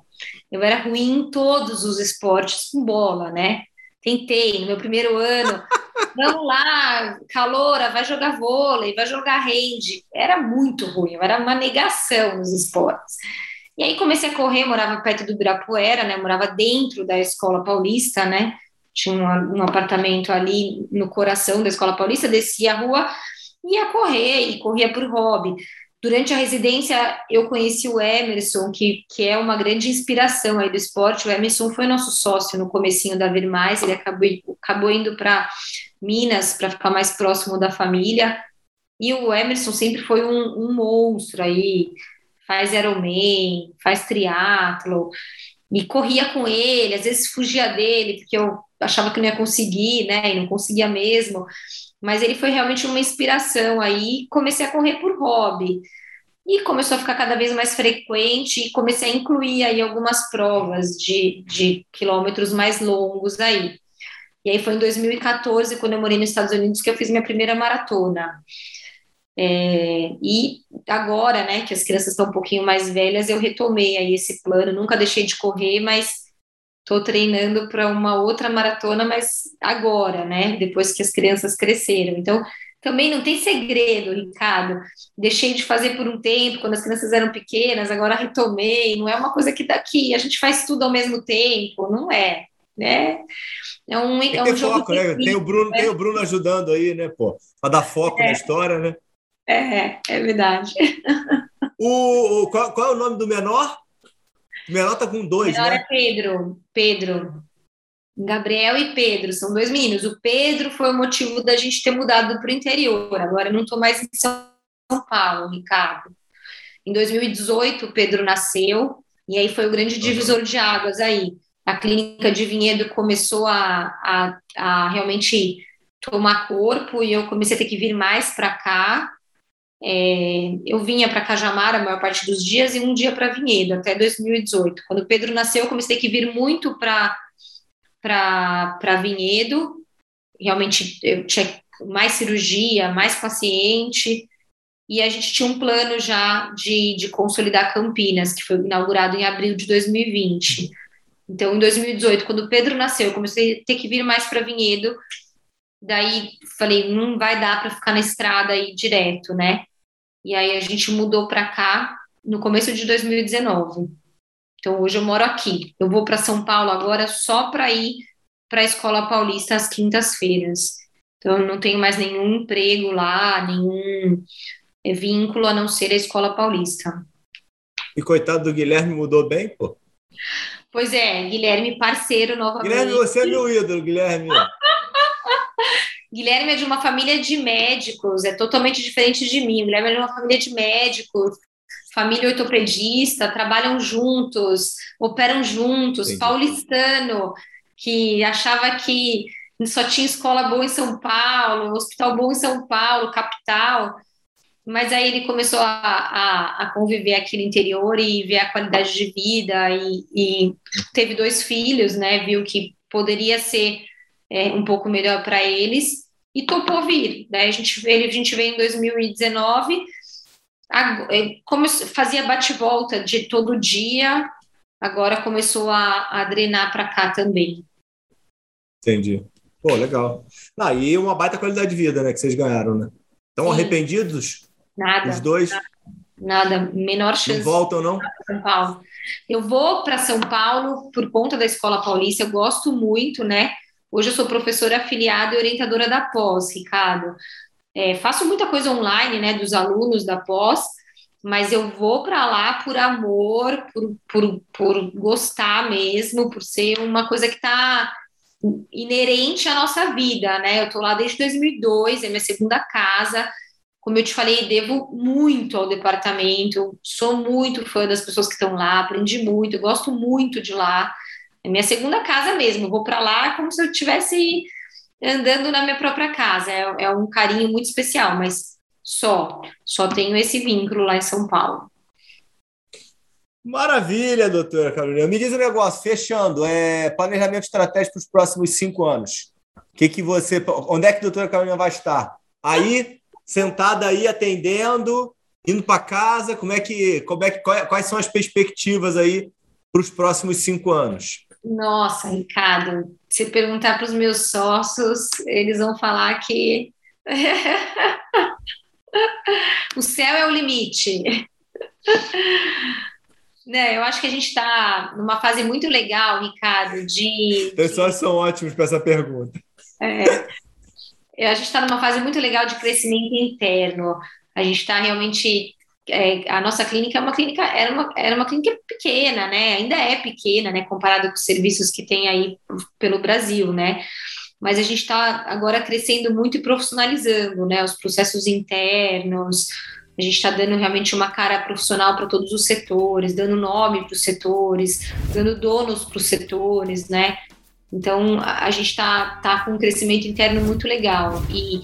C: Eu era ruim em todos os esportes com bola, né? Tentei no meu primeiro ano. Vamos lá, caloura, vai jogar vôlei, vai jogar rede. Era muito ruim, era uma negação nos esportes. E aí comecei a correr, morava perto do Ibirapuera, né? Morava dentro da Escola Paulista, né? Tinha um, um apartamento ali no coração da Escola Paulista, descia a rua, ia correr e corria por hobby. Durante a residência, eu conheci o Emerson, que, que é uma grande inspiração aí do esporte. O Emerson foi nosso sócio no comecinho da Vir Mais, ele acabou, acabou indo para Minas para ficar mais próximo da família. E o Emerson sempre foi um, um monstro aí, faz Ironman, faz triatlo, e corria com ele, às vezes fugia dele, porque eu achava que não ia conseguir, né, e não conseguia mesmo mas ele foi realmente uma inspiração aí. Comecei a correr por hobby e começou a ficar cada vez mais frequente e comecei a incluir aí algumas provas de, de quilômetros mais longos aí. E aí foi em 2014, quando eu morei nos Estados Unidos, que eu fiz minha primeira maratona. É, e agora, né, que as crianças estão um pouquinho mais velhas, eu retomei aí esse plano, nunca deixei de correr, mas estou treinando para uma outra maratona, mas agora, né? Depois que as crianças cresceram. Então, também não tem segredo, Ricardo. Deixei de fazer por um tempo, quando as crianças eram pequenas, agora retomei. Não é uma coisa que daqui a gente faz tudo ao mesmo tempo, não é, né?
B: É um, é um jogo foco, né? Tem o Bruno, né? tem o Bruno ajudando aí, né, pô, para dar foco é. na história, né?
C: É, é verdade.
B: O, o qual, qual é o nome do menor? O menor tá com dois,
C: o menor
B: né?
C: é Pedro. Pedro. Gabriel e Pedro, são dois meninos. O Pedro foi o motivo da gente ter mudado para o interior. Agora eu não estou mais em São Paulo, Ricardo. Em 2018, o Pedro nasceu, e aí foi o grande divisor de águas aí. A clínica de Vinhedo começou a, a, a realmente tomar corpo e eu comecei a ter que vir mais para cá. É, eu vinha para Cajamar a maior parte dos dias e um dia para Vinhedo, até 2018. Quando o Pedro nasceu, eu comecei a vir muito para Vinhedo. Realmente, eu tinha mais cirurgia, mais paciente, e a gente tinha um plano já de, de consolidar Campinas, que foi inaugurado em abril de 2020. Então, em 2018, quando o Pedro nasceu, eu comecei a ter que vir mais para Vinhedo. Daí falei, não vai dar para ficar na estrada aí direto, né? E aí a gente mudou para cá no começo de 2019. Então hoje eu moro aqui. Eu vou para São Paulo agora só para ir para a Escola Paulista às quintas-feiras. Então eu não tenho mais nenhum emprego lá, nenhum é, vínculo a não ser a Escola Paulista.
B: E coitado do Guilherme mudou bem, pô.
C: Pois é, Guilherme parceiro novamente.
B: Guilherme, você é meu ídolo, Guilherme.
C: Guilherme é de uma família de médicos, é totalmente diferente de mim. Guilherme é de uma família de médicos, família ortopedista, trabalham juntos, operam juntos, Entendi. paulistano, que achava que só tinha escola boa em São Paulo, hospital bom em São Paulo, capital. Mas aí ele começou a, a, a conviver aqui no interior e ver a qualidade de vida e, e teve dois filhos, né? Viu que poderia ser é, um pouco melhor para eles e topou vir. Daí a gente, ele, a gente veio em 2019, a, é, como fazia bate-volta de todo dia, agora começou a, a drenar para cá também.
B: Entendi. Pô, legal. Ah, e uma baita qualidade de vida, né, que vocês ganharam, né? Estão arrependidos?
C: Nada.
B: Os dois?
C: Nada, nada. menor chance.
B: Não voltam, não?
C: São Paulo. Eu vou para São Paulo por conta da Escola Paulista, eu gosto muito, né? Hoje eu sou professora afiliada e orientadora da pós, Ricardo. É, faço muita coisa online, né, dos alunos da pós, mas eu vou para lá por amor, por, por, por gostar mesmo, por ser uma coisa que está inerente à nossa vida, né? Eu estou lá desde 2002, é minha segunda casa. Como eu te falei, devo muito ao departamento, sou muito fã das pessoas que estão lá, aprendi muito, gosto muito de lá. É minha segunda casa mesmo. vou para lá como se eu estivesse andando na minha própria casa. É, é um carinho muito especial, mas só, só tenho esse vínculo lá em São Paulo.
B: Maravilha, doutora Carolina. Me diz um negócio, fechando, é planejamento estratégico para os próximos cinco anos. Que que você, onde é que a doutora Carolina vai estar? Aí, sentada aí, atendendo, indo para casa, como é que, como é que, quais são as perspectivas aí para os próximos cinco anos?
C: Nossa, Ricardo, se perguntar para os meus sócios, eles vão falar que o céu é o limite. né, eu acho que a gente está numa fase muito legal, Ricardo, de.
B: Os sócios são ótimos para essa pergunta.
C: É, a gente está numa fase muito legal de crescimento interno. A gente está realmente é, a nossa clínica é uma clínica, era uma, era uma clínica pequena, né? Ainda é pequena, né? Comparado com os serviços que tem aí pelo Brasil, né? Mas a gente está agora crescendo muito e profissionalizando, né? Os processos internos, a gente está dando realmente uma cara profissional para todos os setores, dando nome para os setores, dando donos para os setores, né? Então a gente está tá com um crescimento interno muito legal e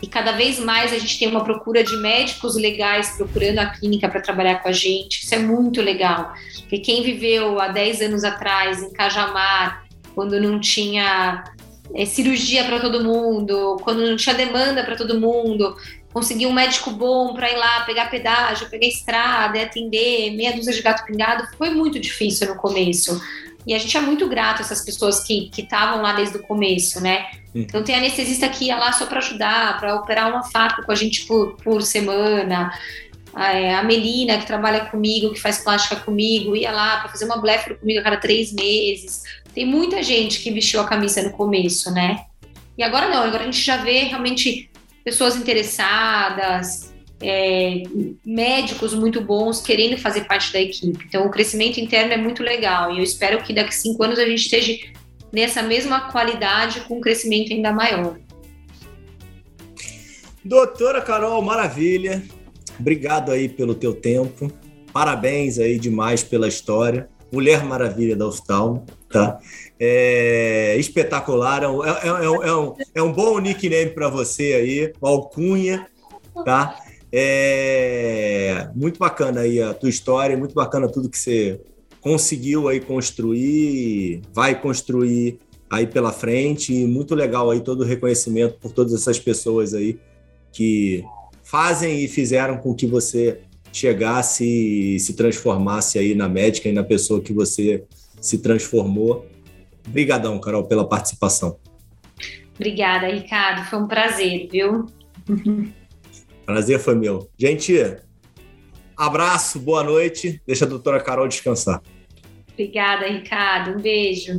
C: e cada vez mais a gente tem uma procura de médicos legais procurando a clínica para trabalhar com a gente. Isso é muito legal. Porque quem viveu há 10 anos atrás em Cajamar, quando não tinha é, cirurgia para todo mundo, quando não tinha demanda para todo mundo, conseguir um médico bom para ir lá pegar pedágio, pegar estrada atender meia dúzia de gato pingado, foi muito difícil no começo. E a gente é muito grato a essas pessoas que estavam lá desde o começo, né? Então tem anestesista que ia lá só para ajudar, para operar uma faca com a gente por, por semana. A Melina, que trabalha comigo, que faz plástica comigo, ia lá para fazer uma blefro comigo a cada três meses. Tem muita gente que vestiu a camisa no começo, né? E agora não, agora a gente já vê realmente pessoas interessadas, é, médicos muito bons querendo fazer parte da equipe. Então, o crescimento interno é muito legal e eu espero que daqui a cinco anos a gente esteja nessa mesma qualidade com um crescimento ainda maior.
B: Doutora Carol, maravilha. Obrigado aí pelo teu tempo. Parabéns aí demais pela história. Mulher Maravilha da Oftalmo, tá? É espetacular, é um, é, é, é um, é um bom nickname para você aí, alcunha, tá? É muito bacana aí a tua história, muito bacana tudo que você conseguiu aí construir, vai construir aí pela frente e muito legal aí todo o reconhecimento por todas essas pessoas aí que fazem e fizeram com que você chegasse e se transformasse aí na médica e na pessoa que você se transformou. Obrigadão, Carol, pela participação.
C: Obrigada, Ricardo. Foi um prazer, viu?
B: Prazer foi meu. Gente, abraço, boa noite. Deixa a doutora Carol descansar.
C: Obrigada, Ricardo. Um beijo.